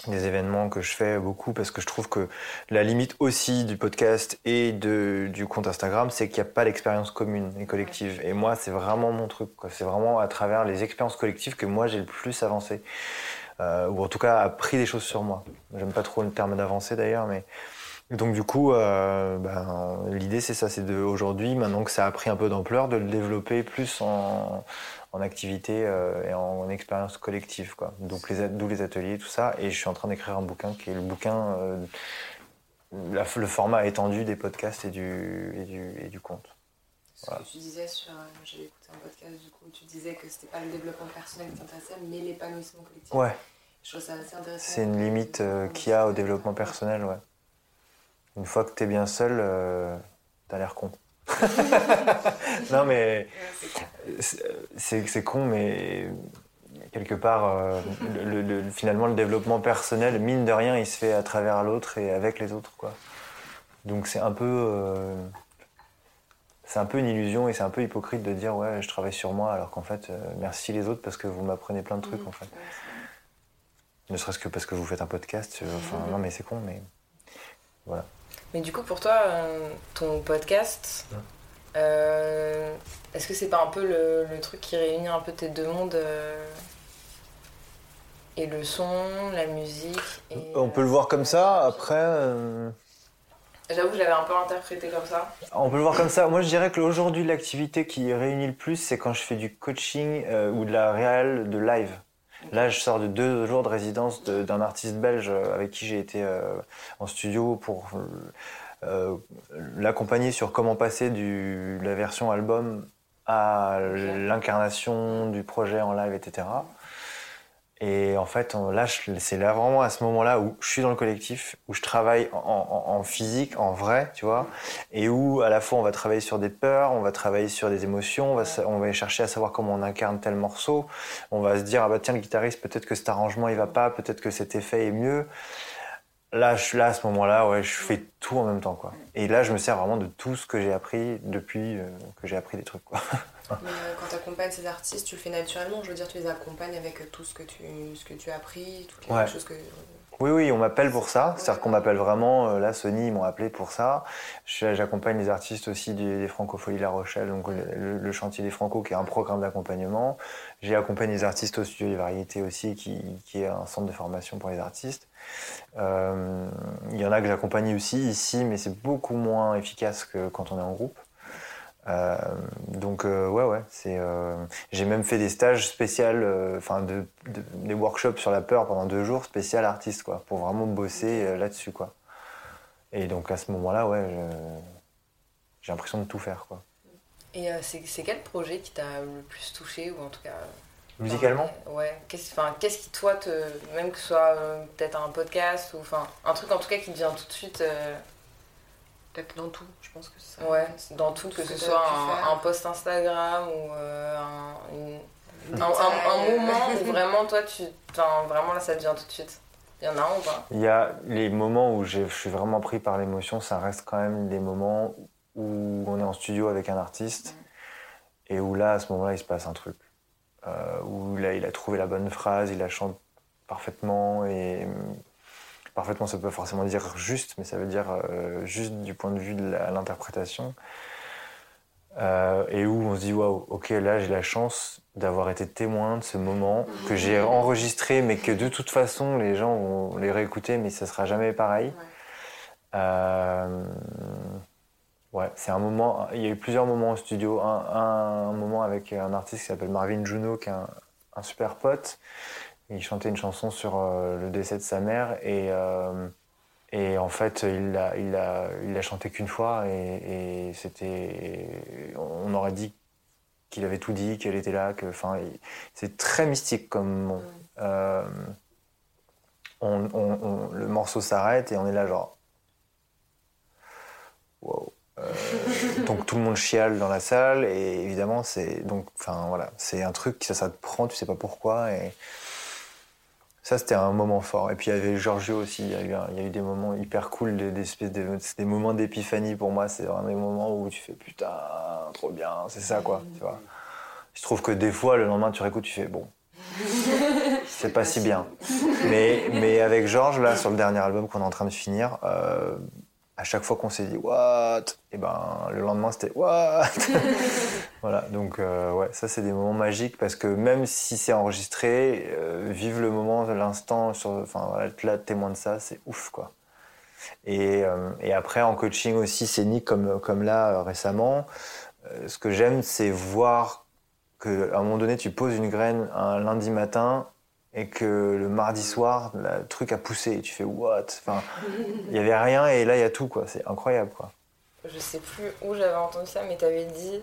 des événements que je fais beaucoup parce que je trouve que la limite aussi du podcast et de, du compte Instagram, c'est qu'il n'y a pas d'expérience commune et collective. Et moi, c'est vraiment mon truc. C'est vraiment à travers les expériences collectives que moi j'ai le plus avancé. Ou en tout cas appris des choses sur moi. J'aime pas trop le terme d'avancé d'ailleurs, mais donc du coup, euh, ben, l'idée c'est ça, c'est de aujourd'hui, maintenant que ça a pris un peu d'ampleur, de le développer plus en, en activité euh, et en, expérience collective, quoi. Donc les, d'où les ateliers, tout ça. Et je suis en train d'écrire un bouquin qui est le bouquin, euh, la- le format étendu des podcasts et du, et du, et du conte. Ce Voilà. que tu disais sur. J'avais écouté un podcast du coup, tu disais que c'était pas le développement personnel qui t'intéressait, mais l'épanouissement collectif. Ouais, Je trouve ça assez intéressant. c'est une limite qu'il y a au développement personnel, ouais. Une fois que t'es bien seul, euh, t'as l'air con. non mais c'est con, mais quelque part, euh, le- le- le- finalement, le développement personnel, mine de rien, il se fait à travers l'autre et avec les autres, quoi. Donc c'est un peu, euh, c'est un peu une illusion et c'est un peu hypocrite de dire ouais, je travaille sur moi, alors qu'en fait, euh, merci les autres parce que vous m'apprenez plein de trucs, en fait. Ne serait-ce que parce que vous faites un podcast. Enfin, Mhm. non, mais c'est con, mais Mais du coup, pour toi, euh, ton podcast, euh, est-ce que c'est pas un peu le, le truc qui réunit un peu tes deux mondes euh, et le son, la musique et, on peut le voir comme ça. Après. euh, J'avoue que je l'avais un peu interprété comme ça. On peut le voir comme ça. Moi, je dirais que aujourd'hui, l'activité qui réunit le plus, c'est quand je fais du coaching ou de la réal de live. Là, je sors de deux jours de résidence de- d'un artiste belge euh, avec qui j'ai été euh, en studio pour euh, l'accompagner sur comment passer de la version album à l'incarnation du projet en live, etc. Et en fait, là, c'est là vraiment à ce moment-là où je suis dans le collectif, où je travaille en, physique, en vrai, tu vois, et où à la fois on va travailler sur des peurs, on va travailler sur des émotions, on va, on chercher à savoir comment on incarne tel morceau, on va se dire ah bah tiens le guitariste peut-être que cet arrangement il va pas, peut-être que cet effet est mieux. Là, je suis là à ce moment-là, ouais, je fais tout en même temps quoi. Et là, je me sers vraiment de tout ce que j'ai appris depuis euh, que j'ai appris des trucs quoi. Mais euh, quand tu accompagnes ces artistes, tu le fais naturellement. Je veux dire, tu les accompagnes avec euh, tout ce que tu, ce que tu as appris, toutes les Ouais. choses que. Oui, oui, on m'appelle pour ça. C'est-à-dire qu'on m'appelle vraiment. euh, Là, Sony, ils m'ont appelé pour ça. J'accompagne les artistes aussi des, des Francopholies La Rochelle, donc le, le- le chantier des Franco, qui est un programme d'accompagnement. J'ai accompagné les artistes au studio des variétés aussi, qui, qui est un centre de formation pour les artistes. Euh, Il y en a que j'accompagne aussi ici, mais c'est beaucoup moins efficace que quand on est en groupe. Euh, donc euh, ouais ouais c'est euh, j'ai même fait des stages spéciaux enfin de, de- des workshops sur la peur pendant deux jours spécial artiste quoi pour vraiment bosser là-dessus quoi et donc à ce moment-là ouais j'ai l'impression de tout faire quoi Et c'est quel projet qui t'a le plus touché ou en tout cas musicalement? Ouais. Qu'est-ce qui, toi, te. Même que ce soit peut-être un podcast ou. Enfin, un truc en tout cas qui te vient tout de suite. Peut-être dans tout, je pense que c'est ça. ouais, dans tout, que ce soit un, post Instagram ou euh, un, une- un, un- Détail. un moment où vraiment, toi, tu. Enfin, vraiment là, ça te vient tout de suite. Il y en a un ou pas? Il y a les moments où je suis vraiment pris par l'émotion ça reste quand même des moments où on est en studio avec un artiste et où là à ce moment-là il se passe un truc euh, où là il a trouvé la bonne phrase il la chante parfaitement et parfaitement ça peut forcément dire juste mais ça veut dire euh, juste du point de vue de l'interprétation Euh, et où on se dit waouh ok là j'ai la chance d'avoir été témoin de ce moment que j'ai enregistré mais que de toute façon les gens vont les réécouter mais ça sera jamais pareil Ouais. euh, ouais, c'est un moment. Il y a eu plusieurs moments au studio. Un, un- un moment avec un artiste qui s'appelle Marvin Juno, qui est un, un super pote. Il chantait une chanson sur euh, le décès de sa mère et, euh, et en fait, il l'a il a, il l'a chanté qu'une fois et, et c'était. On aurait dit qu'il avait tout dit, qu'elle était là, que, enfin, c'est très mystique comme. Euh, on- on- on- le morceau s'arrête et on est là genre, wow. Euh, donc tout le monde chiale dans la salle et évidemment c'est donc, enfin voilà, c'est un truc ça, ça te prend, tu sais pas pourquoi et ça, c'était un moment fort. Et puis, il y avait Giorgio aussi. Il y a eu, un- il y a eu des moments hyper cool, des, des espèces de- c'est des moments d'épiphanie pour moi. C'est vraiment des moments où tu fais putain, trop bien, c'est ça quoi. Tu vois. Je trouve que des fois, le lendemain, tu réécoutes, tu fais bon, c'est pas si bien. Mais, mais avec Georges, là, sur le dernier album qu'on est en train de finir, euh, à chaque fois qu'on s'est dit what, et ben le lendemain c'était what? voilà, donc euh, ouais, ça c'est des moments magiques parce que même si c'est enregistré, euh, vivre le moment, l'instant, sur, enfin voilà, être là témoin de ça, c'est ouf quoi. Et, euh, et après en coaching aussi scénique comme, comme là euh, récemment, ce que j'aime c'est voir qu'à un moment donné tu poses une graine un lundi matin et que le mardi soir le truc a poussé. Et tu fais what? Enfin il y avait rien et là il y a tout quoi. C'est incroyable quoi. Je sais plus où j'avais entendu ça, mais t'avais dit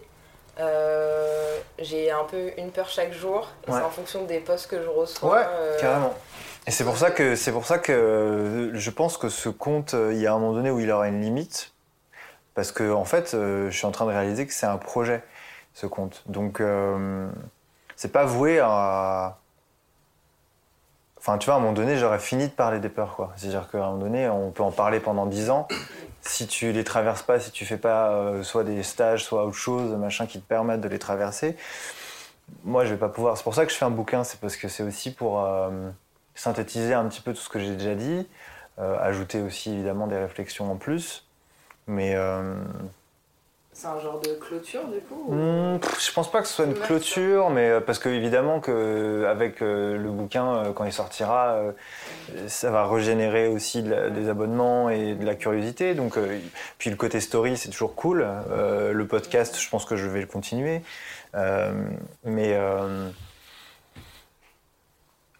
euh, j'ai un peu une peur chaque jour. Et Ouais. c'est en fonction des posts que je reçois. Ouais, euh, carrément. Et c'est pour ça que c'est pour ça que euh, je pense que ce compte il y a un moment donné où il aura une limite. Parce que en fait je suis en train de réaliser que c'est un projet ce compte. Donc euh, c'est pas voué à Enfin, tu vois, à un moment donné, j'aurais fini de parler des peurs, quoi. C'est-à-dire qu'à un moment donné, on peut en parler pendant 10 ans. Si tu les traverses pas, si tu fais pas euh, soit des stages, soit autre chose, machin, qui te permettent de les traverser, moi, je vais pas pouvoir. C'est pour ça que je fais un bouquin, c'est parce que c'est aussi pour euh, synthétiser un petit peu tout ce que j'ai déjà dit, euh, ajouter aussi évidemment des réflexions en plus. Mais C'est un genre de clôture du coup ou- pff, je pense pas que ce soit une clôture, mais euh, parce que évidemment que avec euh, le bouquin euh, quand il sortira, euh, ça va régénérer aussi de la- des abonnements et de la curiosité. Donc euh, puis le côté story c'est toujours cool. Euh, le podcast, je pense que je vais le continuer, Euh, mais euh,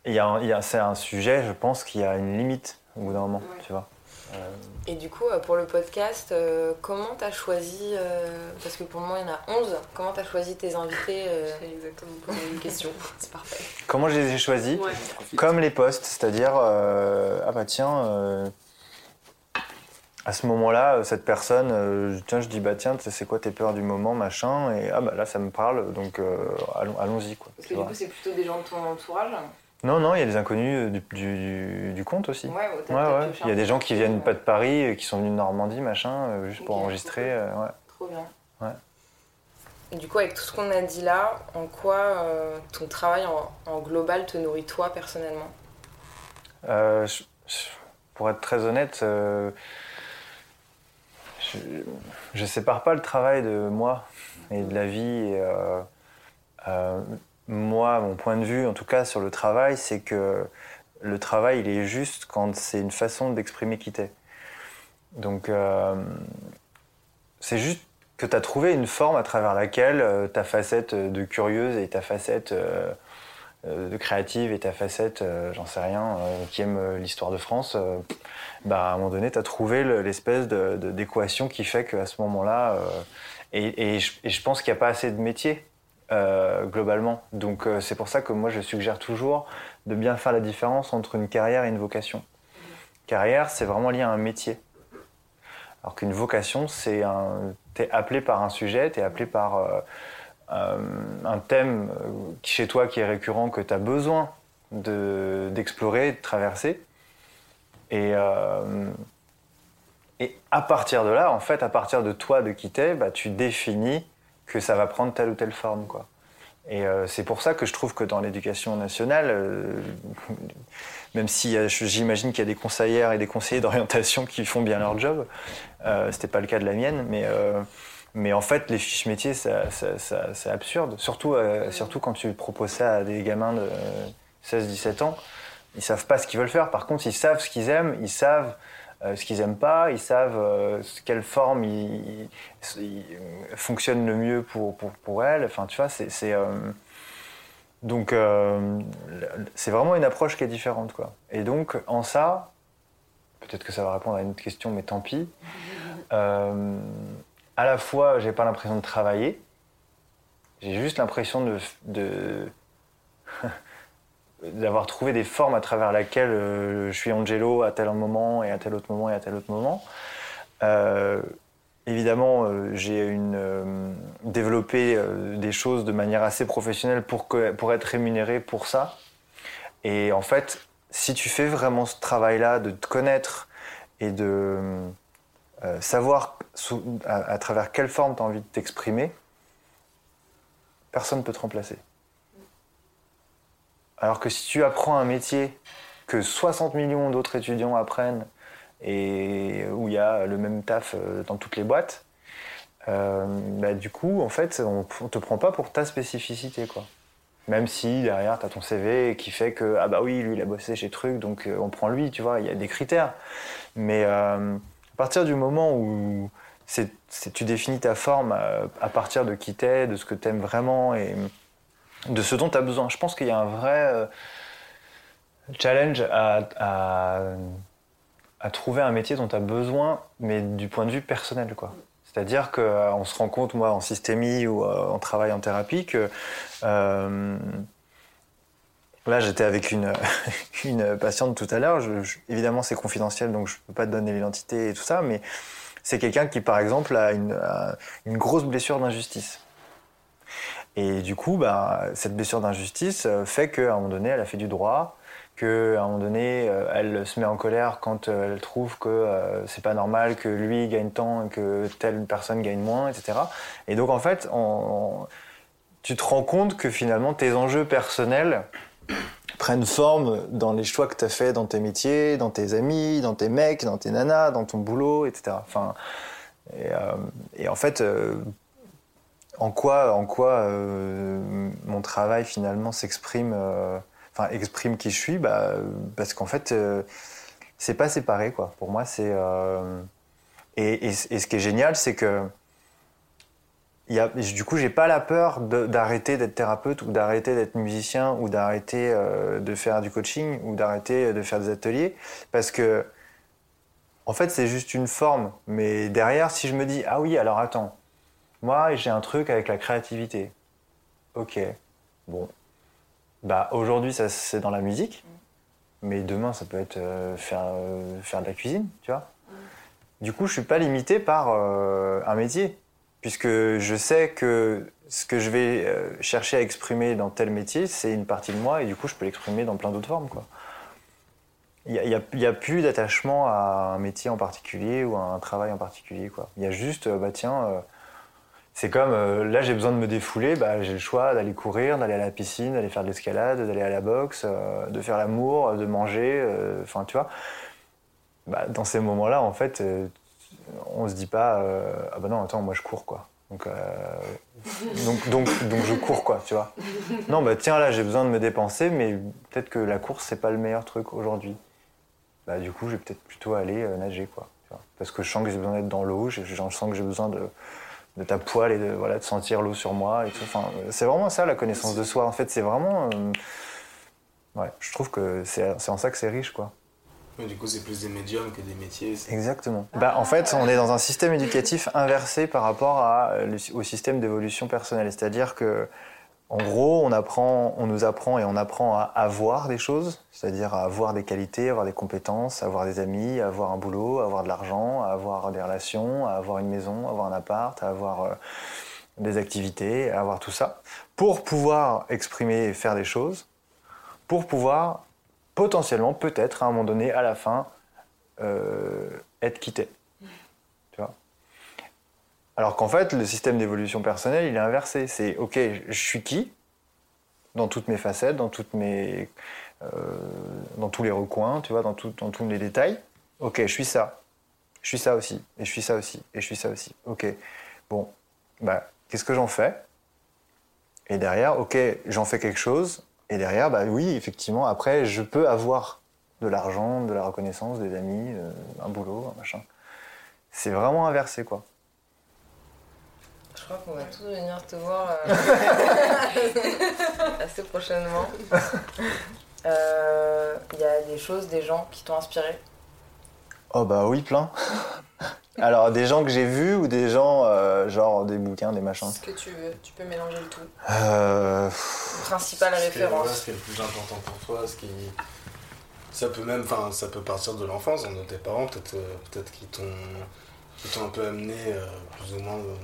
il y a, c'est un sujet, je pense qu'il y a une limite au bout d'un moment, Ouais. tu vois. Euh, Et du coup, euh, pour le podcast, euh, comment t'as choisi euh, Parce que pour moi, il y en a 11. Comment t'as choisi tes invités euh, exactement poser une question. C'est parfait. comment je les ai choisis Ouais. Comme les postes, c'est-à-dire, euh, ah bah tiens, euh, à ce moment-là, cette personne, euh, tiens, je dis, bah tiens, c'est quoi tes peurs du moment, machin, et ah bah là, ça me parle, donc euh, allons- allons-y, quoi. Parce que du vois. coup, c'est plutôt des gens de ton entourage. Non, non, il y a des inconnus euh, du, du, du- compte aussi. Ouais, ouais, Il y a des gens qui viennent pas de Paris, euh, qui sont venus de Normandie, machin, euh, juste pour enregistrer. ouais. Trop bien. Ouais. Et du coup, avec tout ce qu'on a dit là, en quoi euh, ton travail en, en global te nourrit toi personnellement? Euh, je- pour être très honnête, euh, je, je sépare pas le travail de moi et de la vie. et, moi, mon point de vue, en tout cas sur le travail, c'est que le travail, il est juste quand c'est une façon d'exprimer qui t'es. Donc, euh, c'est juste que tu as trouvé une forme à travers laquelle euh, ta facette de curieuse et ta facette euh, euh, de créative et ta facette, euh, j'en sais rien, euh, qui aime euh, l'histoire de France, euh, bah, à un moment donné, tu as trouvé le- l'espèce d'équation qui fait qu'à ce moment-là, euh, et, et je, et je pense qu'il n'y a pas assez de métiers euh, globalement. Donc euh, c'est pour ça que moi je suggère toujours de bien faire la différence entre une carrière et une vocation. Carrière, c'est vraiment lié à un métier. Alors qu'une vocation, c'est un. T'es appelé par un sujet, t'es appelé par euh, un thème chez toi qui est récurrent, que tu as besoin de- d'explorer, de, traverser. Et, et à partir de là, en fait, à partir de toi, de qui t'es, bah, tu définis que ça va prendre telle ou telle forme. Quoi. Et euh, c'est pour ça que je trouve que dans l'éducation nationale, euh, même si euh, j'imagine qu'il y a des conseillères et des conseillers d'orientation qui font bien leur job, euh, c'était pas le cas de la mienne, mais, euh, mais en fait, les fiches métiers, ça- ça- ça- c'est absurde. Surtout, euh, surtout quand tu proposes ça à des gamins de 16-17 ans, ils savent pas ce qu'ils veulent faire. Par contre, ils savent ce qu'ils aiment, ils savent ce qu'ils aiment pas, ils savent euh, quelle forme ils, ils- ils fonctionne le mieux pour, pour, pour elles. Enfin, tu vois, c'est. euh, donc, euh, c'est vraiment une approche qui est différente, quoi. Et donc, en ça, peut-être que ça va répondre à une autre question, mais tant pis. Euh, à la fois, j'ai pas l'impression de travailler, J'ai juste l'impression de, de- d'avoir trouvé des formes à travers lesquelles euh, je suis Angelo à tel moment et à tel autre moment et à tel autre moment. Euh, évidemment, euh, j'ai euh, développé des choses de manière assez professionnelle pour, que, pour être rémunéré pour ça. Et en fait, si tu fais vraiment ce travail-là de te connaître et de savoir sous- à, à travers quelle forme tu as envie de t'exprimer, personne ne peut te remplacer. Alors que si tu apprends un métier que 60 millions d'autres étudiants apprennent et où il y a le même taf euh, dans toutes les boîtes, euh, bah, du coup, en fait, on ne te prend pas pour ta spécificité. Quoi. Même si derrière, tu as ton CV qui fait que, ah bah oui, lui, il a bossé chez Truc, donc euh, on prend lui, tu vois, il y a des critères. Mais à partir du moment où tu définis ta forme à, partir de qui t'es, de ce que t'aimes vraiment et de ce dont tu as besoin, je pense qu'il y a un vrai euh, challenge à, trouver un métier dont tu as besoin, mais du point de vue personnel, quoi. C'est-à-dire qu'on se rend compte, moi, en systémie ou euh, en travail en thérapie, que euh, là, j'étais avec une, patiente tout à l'heure. Évidemment, c'est confidentiel, donc je ne peux pas te donner l'identité et tout ça, mais c'est quelqu'un qui, par exemple, a une grosse blessure d'injustice. Et du coup, bah, cette blessure d'injustice euh, fait qu'à un moment donné, elle a fait du droit, qu'à un moment donné, euh, elle se met en colère quand euh, elle trouve que euh, c'est pas normal que lui gagne tant et que telle personne gagne moins, etc. Et donc, en fait, tu te rends compte que finalement, tes enjeux personnels prennent forme dans les choix que tu as fait dans tes métiers, dans tes amis, dans tes mecs, dans tes nanas, dans ton boulot, etc. Enfin, et, en fait, en quoi, euh, mon travail finalement s'exprime, euh, enfin exprime qui je suis, bah, parce qu'en fait, euh, c'est pas séparé quoi. Pour moi, c'est euh, et, ce qui est génial, c'est que du coup, j'ai pas la peur d'arrêter d'être thérapeute ou d'arrêter d'être musicien ou d'arrêter euh, de faire du coaching ou d'arrêter de faire des ateliers parce que en fait, c'est juste une forme. Mais derrière, si je me dis ah oui, alors attends, moi j'ai un truc avec la créativité. Ok, bon, bah aujourd'hui ça c'est dans la musique, mais demain ça peut être euh, faire euh, faire de la cuisine, tu vois. Du coup, je suis pas limité par euh, un métier puisque je sais que ce que je vais chercher à exprimer dans tel métier, c'est une partie de moi, et du coup, je peux l'exprimer dans plein d'autres formes. Quoi. Il n'y a, a- a plus d'attachement à un métier en particulier ou à un travail en particulier. Quoi. Il y a juste, bah tiens, c'est comme, euh, là j'ai besoin de me défouler, bah, j'ai le choix d'aller courir, d'aller à la piscine, d'aller faire de l'escalade, d'aller à la boxe, euh, de faire l'amour, de manger, euh, enfin tu vois. Bah, dans ces moments-là, en fait, on se dit pas ah bah non attends moi je cours quoi. Donc, donc donc donc je cours quoi tu vois. Non bah tiens là j'ai besoin de me dépenser mais peut-être que la course c'est pas le meilleur truc aujourd'hui. Bah du coup je vais peut-être plutôt aller nager quoi parce que je sens que j'ai besoin d'être dans l'eau je, je sens que j'ai besoin de de ta poêle et de voilà de sentir l'eau sur moi et tout enfin c'est vraiment ça la connaissance de soi en fait c'est vraiment euh, ouais je trouve que c'est c'est en ça que c'est riche quoi du coup, c'est plus des médiums que des métiers. Exactement. Bah, en fait, on est dans un système éducatif inversé par rapport à, euh, au système d'évolution personnelle. C'est-à-dire que, en gros, on, nous apprend et on apprend à avoir des choses, c'est-à-dire à avoir des qualités, avoir des compétences, avoir des amis, avoir un boulot, avoir de l'argent, avoir des relations, avoir une maison, avoir un appart, avoir euh, des activités, avoir tout ça, pour pouvoir exprimer et faire des choses, pour pouvoir potentiellement, peut-être, à un moment donné, à la fin, euh, être quitté. Alors qu'en fait, le système d'évolution personnelle, il est inversé. C'est OK, je suis qui dans toutes mes facettes, dans euh, tous les recoins, tu vois, dans tous les détails. OK, je suis ça. Je suis ça aussi. Et je suis ça aussi. Et je suis ça aussi. OK. Bon, bah, qu'est-ce que j'en fais? Et derrière, OK, j'en fais quelque chose. Et derrière, bah oui, effectivement, après, je peux avoir de l'argent, de la reconnaissance, des amis, euh, un boulot, un machin. C'est vraiment inversé, quoi. Je crois qu'on va tous venir te voir euh, assez prochainement. Euh, Il y a des choses, des gens qui t'ont inspiré? Oh bah oui, plein. Alors, des gens que j'ai vus ou des gens, euh, genre des bouquins, des machins? Ce que tu veux, tu peux mélanger le tout. euh, Principale Ce qui est- référence. ce qui est le plus important pour toi, ce qui... Ça peut même, enfin, ça peut partir de l'enfance, hein, de tes parents, peut-être euh, peut-être qui t'ont qui t'ont un peu amené euh, plus ou moins euh,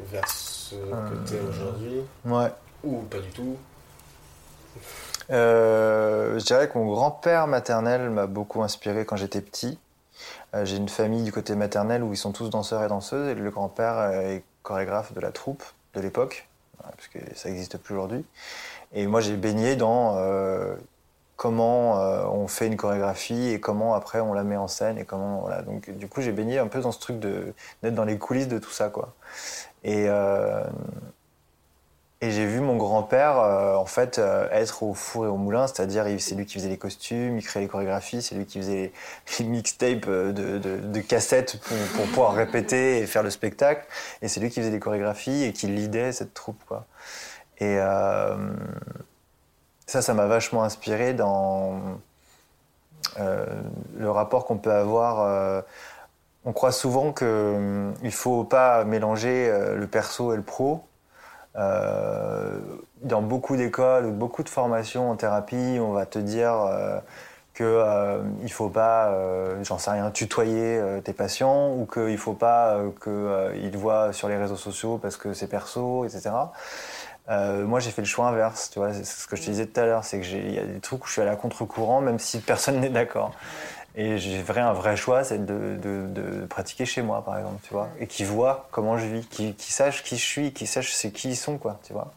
vers ce que t'es aujourd'hui, Ouais. ou pas du tout. Euh, je dirais que mon grand-père maternel m'a beaucoup inspiré quand j'étais petit. Euh, j'ai une famille du côté maternel où ils sont tous danseurs et danseuses et le grand-père euh, est chorégraphe de la troupe de l'époque, euh, parce que ça n'existe plus aujourd'hui. Et moi j'ai baigné dans euh, comment euh, on fait une chorégraphie et comment après on la met en scène et comment voilà. Donc du coup j'ai baigné un peu dans ce truc de d'être dans les coulisses de tout ça quoi. Et euh, et j'ai vu mon grand-père euh, en fait euh, être au four et au moulin, c'est-à-dire c'est lui qui faisait les costumes, il créait les chorégraphies, c'est lui qui faisait les, mixtapes de, cassettes pour, pour pouvoir répéter et faire le spectacle, et c'est lui qui faisait les chorégraphies et qui lidait cette troupe quoi. Et ça, ça m'a vachement inspiré dans le rapport qu'on peut avoir. On croit souvent qu'il ne faut pas mélanger euh, le perso et le pro. Euh, dans beaucoup d'écoles ou beaucoup de formations en thérapie, on va te dire euh, que euh, il faut pas, j'en sais rien, tutoyer tes patients ou qu'il faut pas qu'ils voient sur les réseaux sociaux parce que c'est perso, etc. Moi, j'ai fait le choix inverse, tu vois, c'est ce que je te disais tout à l'heure, c'est que j'ai- il y a des trucs où je suis à contre-courant, même si personne n'est d'accord. Et j'ai vrai un vrai choix, c'est de, de- pratiquer chez moi, par exemple, tu vois, et qui voient comment je vis, qui, qui sachent qui je suis, qui sachent c'est qui ils sont, quoi, tu vois.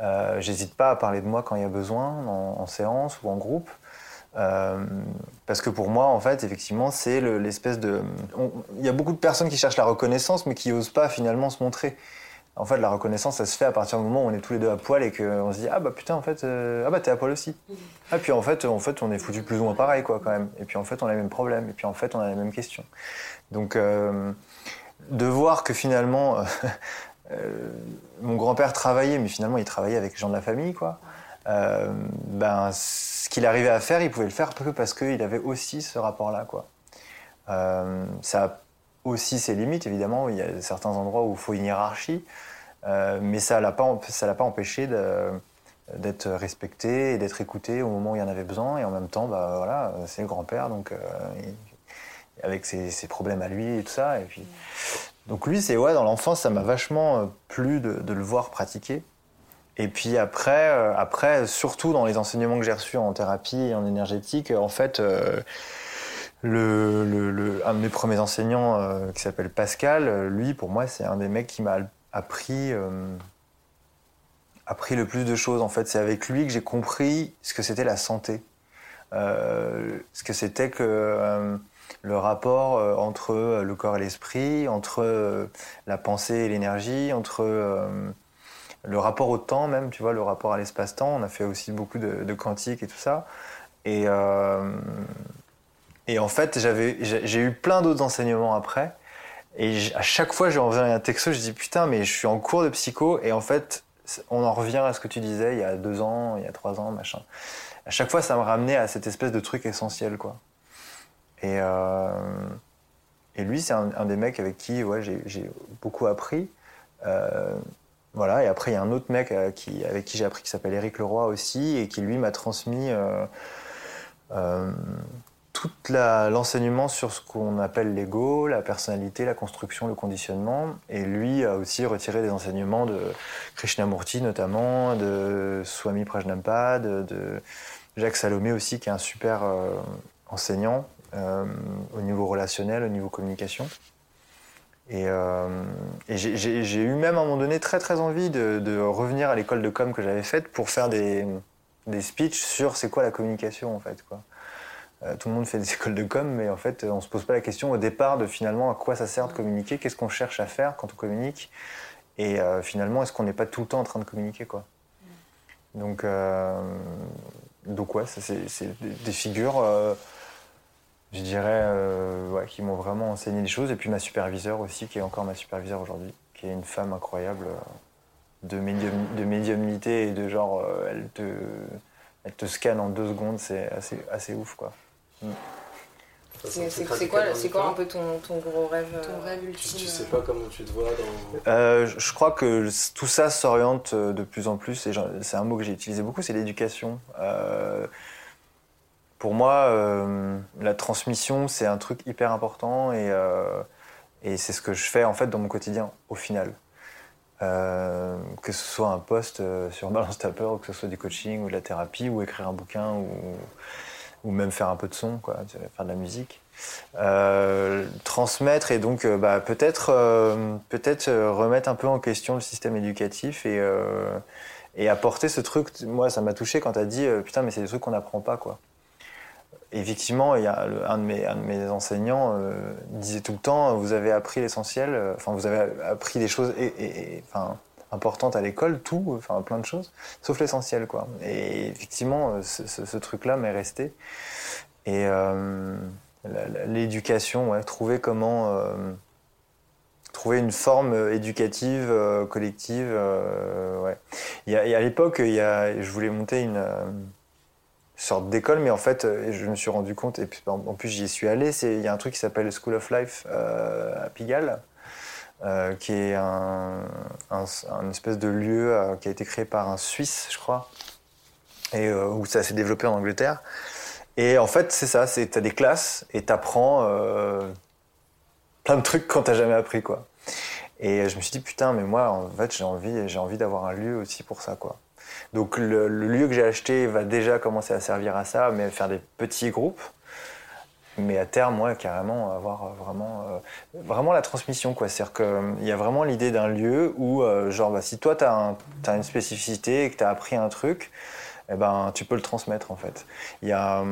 Euh, J'hésite pas à parler de moi quand il y a besoin, en, séance ou en groupe. Euh, parce que pour moi, en fait, effectivement, c'est le- l'espèce de. Il y a beaucoup de personnes qui cherchent la reconnaissance, mais qui n'osent pas finalement se montrer. En fait, la reconnaissance, ça se fait à partir du moment où on est tous les deux à poil et qu'on se dit Ah bah putain, en fait, euh, ah bah t'es à poil aussi. Ah, puis en fait, en fait, on est foutu plus ou moins pareil, quoi, quand même. Et puis en fait, on a les mêmes problèmes. Et puis en fait, on a les mêmes questions. Donc, euh, de voir que finalement, euh, mon grand-père travaillait, mais finalement, il travaillait avec les gens de la famille, quoi. Ben, ce qu'il arrivait à faire, il pouvait le faire que parce qu'il avait aussi ce rapport-là, quoi. Ça a aussi ses limites, évidemment. Il y a certains endroits où il faut une hiérarchie, euh, mais ça l'a pas, pas empêché d'être respecté et d'être écouté au moment où il y en avait besoin. Et en même temps, bah, voilà, c'est le grand-père, donc euh, avec ses, ses problèmes à lui et tout ça. Et puis, donc lui, c'est ouais, dans l'enfance, ça m'a vachement euh, plu de, le voir pratiquer. Et puis après, après, surtout dans les enseignements que j'ai reçus en thérapie et en énergétique, en fait, un de mes premiers enseignants euh, qui s'appelle Pascal, euh, lui, pour moi, c'est un des mecs qui m'a appris, euh, appris le plus de choses. En fait, c'est avec lui que j'ai compris ce que c'était la santé, ce que c'était que le rapport entre le corps et l'esprit, entre la pensée et l'énergie, entre le rapport au temps même, tu vois, le rapport à l'espace-temps. On a fait aussi beaucoup de, de quantique et tout ça. Et, et en fait, j'avais, j'ai eu plein d'autres enseignements après. Et à chaque fois, j'ai envoyé un texto, je dis putain, mais je suis en cours de psycho. Et en fait, on en revient à ce que tu disais il y a deux ans, il y a trois ans, machin. À chaque fois, ça me ramenait à cette espèce de truc essentiel, quoi. Et, euh, et lui, c'est un, des mecs avec qui ouais, j'ai beaucoup appris. Euh, voilà, et après, il y a un autre mec euh, qui, avec qui j'ai appris qui s'appelle Éric Leroy aussi, et qui lui m'a transmis tout l'enseignement sur ce qu'on appelle l'ego, la personnalité, la construction, le conditionnement. Et lui a aussi retiré des enseignements de Krishnamurti notamment, de Swami Prajnanpa, de, Jacques Salomé aussi, qui est un super euh, enseignant euh, au niveau relationnel, au niveau communication. Et, euh, j'ai- eu même à un moment donné très très envie de, de revenir à l'école de com que j'avais faite pour faire des, des speeches sur c'est quoi la communication en fait. Quoi. Euh, tout le monde fait des écoles de com, mais en fait on se pose pas la question au départ de finalement à quoi ça sert de communiquer, qu'est-ce qu'on cherche à faire quand on communique, et euh, finalement est-ce qu'on n'est pas tout le temps en train de communiquer quoi. Donc, euh, donc ouais, c'est des, figures, euh, je dirais, euh, qui m'ont vraiment enseigné des choses. Et puis ma superviseure aussi, qui est encore ma superviseure aujourd'hui, qui est une femme incroyable euh, de, médium, de médiumnité et de genre, euh, elle, te, elle te scanne en deux secondes, c'est assez, assez ouf quoi. C'est quoi, un peu ton, ton gros rêve Ton euh, rêve Tu, ultime. tu sais euh, pas comment tu te vois dans. Euh, je- je crois que tout ça s'oriente euh, de plus en plus, et c'est un mot que j'ai utilisé beaucoup, c'est l'éducation. Euh, pour moi, euh, la transmission, c'est un truc hyper important, et, euh, et c'est ce que je fais en fait dans mon quotidien, au final. Euh, que ce soit un post euh, sur Balance ta peur, ou que ce soit du coaching, ou de la thérapie, ou écrire un bouquin, ou, ou même faire un peu de son, quoi, faire de la musique. Euh, transmettre et donc euh, bah, peut-être euh, peut-être remettre un peu en question le système éducatif et, et apporter ce truc. Moi, ça m'a touché quand tu as dit putain, mais c'est des trucs qu'on n'apprend pas quoi. Effectivement, y a un, de mes, un de mes enseignants disait tout le temps vous avez appris l'essentiel, enfin vous avez appris des choses et, importantes à l'école, tout, enfin plein de choses, sauf l'essentiel quoi. Et effectivement, euh, ce, truc-là m'est resté. Et euh, l'éducation, trouver comment euh, trouver une forme éducative collective. ouais. Il y a à l'époque, il y a, je voulais monter une sorte d'école, mais en fait, je me suis rendu compte, et puis en, plus j'y suis allé, il y a un truc qui s'appelle School of Life à Pigalle, euh, qui est un, un, espèce de lieu euh, qui a été créé par un Suisse, je crois, et euh, où ça s'est développé en Angleterre. Et en fait, c'est ça, c'est t'as des classes et t'apprends plein de trucs quand t'as jamais appris, quoi. Et je me suis dit, putain, mais moi, en fait, j'ai envie, j'ai envie d'avoir un lieu aussi pour ça, quoi. Donc le, le lieu que j'ai acheté va déjà commencer à servir à ça, mais faire des petits groupes. Mais à terme, moi, carrément, avoir euh, vraiment, euh, vraiment la transmission, quoi. C'est-à-dire qu'il y a vraiment l'idée d'un lieu où, euh, genre, bah, si toi, tu as, une spécificité et que tu as appris un truc, eh ben, tu peux le transmettre, en fait. Y a,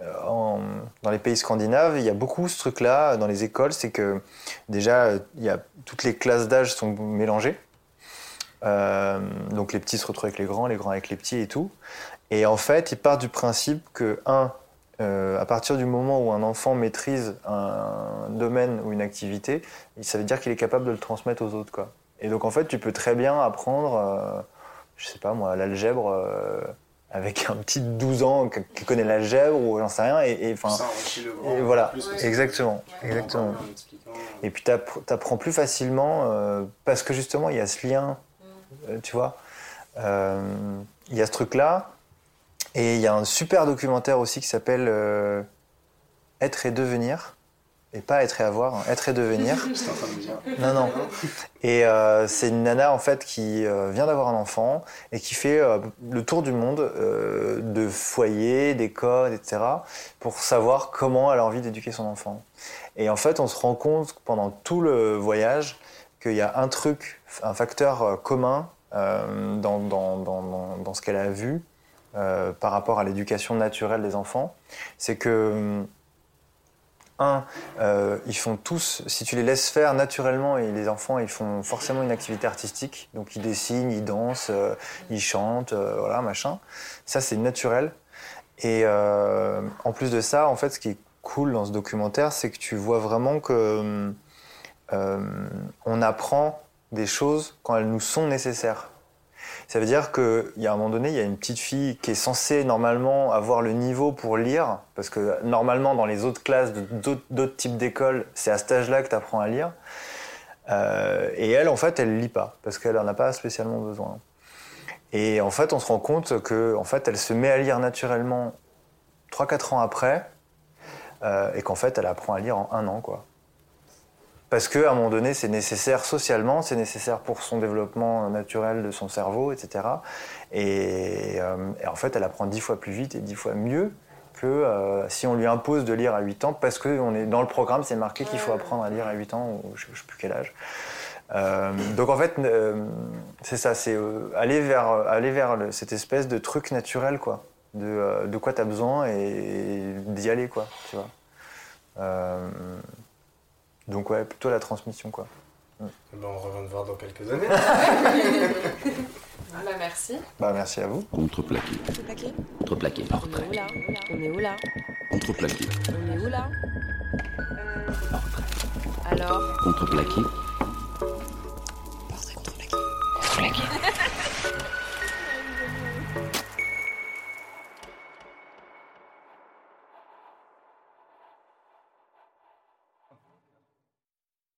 dans les pays scandinaves, il y a beaucoup ce truc-là, dans les écoles, c'est que déjà, y a, toutes les classes d'âge sont mélangées. Euh, donc les petits se retrouvent avec les grands, les grands avec les petits et tout. Et en fait, ils partent du principe que, un, euh, à partir du moment où un enfant maîtrise un domaine ou une activité, ça veut dire qu'il est capable de le transmettre aux autres. Quoi. Et donc en fait, tu peux très bien apprendre, euh, je sais pas moi, l'algèbre euh, avec un petit de 12 ans qui connaît l'algèbre ou j'en sais rien. Et, et, Ça le grand. et voilà, plus exactement, exactement. En expliquant. Et puis t'appr- t'apprends plus facilement euh, parce que justement il y a ce lien, euh, tu vois. Euh, Il y a ce truc-là. Et il y a un super documentaire aussi qui s'appelle euh, Être et devenir. Et pas être et avoir, hein, être et devenir. J'étais en train de dire. Non, non. Et euh, c'est une nana en fait qui euh, vient d'avoir un enfant et qui fait le tour du monde de foyers, d'écoles, etc. pour savoir comment elle a envie d'éduquer son enfant. Et en fait, on se rend compte pendant tout le voyage qu'il y a un truc, un facteur commun euh, dans, dans, dans- dans ce qu'elle a vu euh, par rapport à l'éducation naturelle des enfants. C'est que, hum, un, euh, ils font tous, si tu les laisses faire naturellement, et les enfants, ils font forcément une activité artistique. Donc ils dessinent, ils dansent, euh, ils chantent, voilà, machin. Ça, c'est naturel. Et en plus de ça, en fait, ce qui est cool dans ce documentaire, c'est que tu vois vraiment que euh, on apprend des choses quand elles nous sont nécessaires. Ça veut dire qu'il y a un moment donné, il y a une petite fille qui est censée normalement avoir le niveau pour lire, parce que normalement dans les autres classes d'autres types d'écoles, c'est à cet âge-là que tu apprends à lire. Euh, et elle, en fait, elle lit pas, parce qu'elle n'en a pas spécialement besoin. Et en fait, on se rend compte que, en fait, elle se met à lire naturellement 3-4 ans après, euh, et qu'en fait, elle apprend à lire en un an, quoi. Parce qu'à un moment donné, c'est nécessaire socialement, c'est nécessaire pour son développement naturel de son cerveau, etc. Et, euh, et en fait, elle apprend dix fois plus vite et dix fois mieux que euh, si on lui impose de lire à 8 ans, parce que on est, dans le programme, c'est marqué qu'il faut apprendre à lire à 8 ans, ou je ne sais plus quel âge. Euh, donc en fait, euh, c'est ça, c'est euh, aller vers, aller vers le- cette espèce de truc naturel, quoi. De, euh, de quoi tu as besoin et d'y aller, quoi, tu vois. Donc ouais, plutôt la transmission quoi. Mm. Eh ben, on revient te voir dans quelques années. Bah, merci. Bah, merci à vous. Contreplaqué. Contreplaqué. Contreplaqué. Portrait. On est où là Contreplaqué. On est où là Portrait. Euh, alors Contreplaqué. Portrait contreplaqué. Contreplaqué.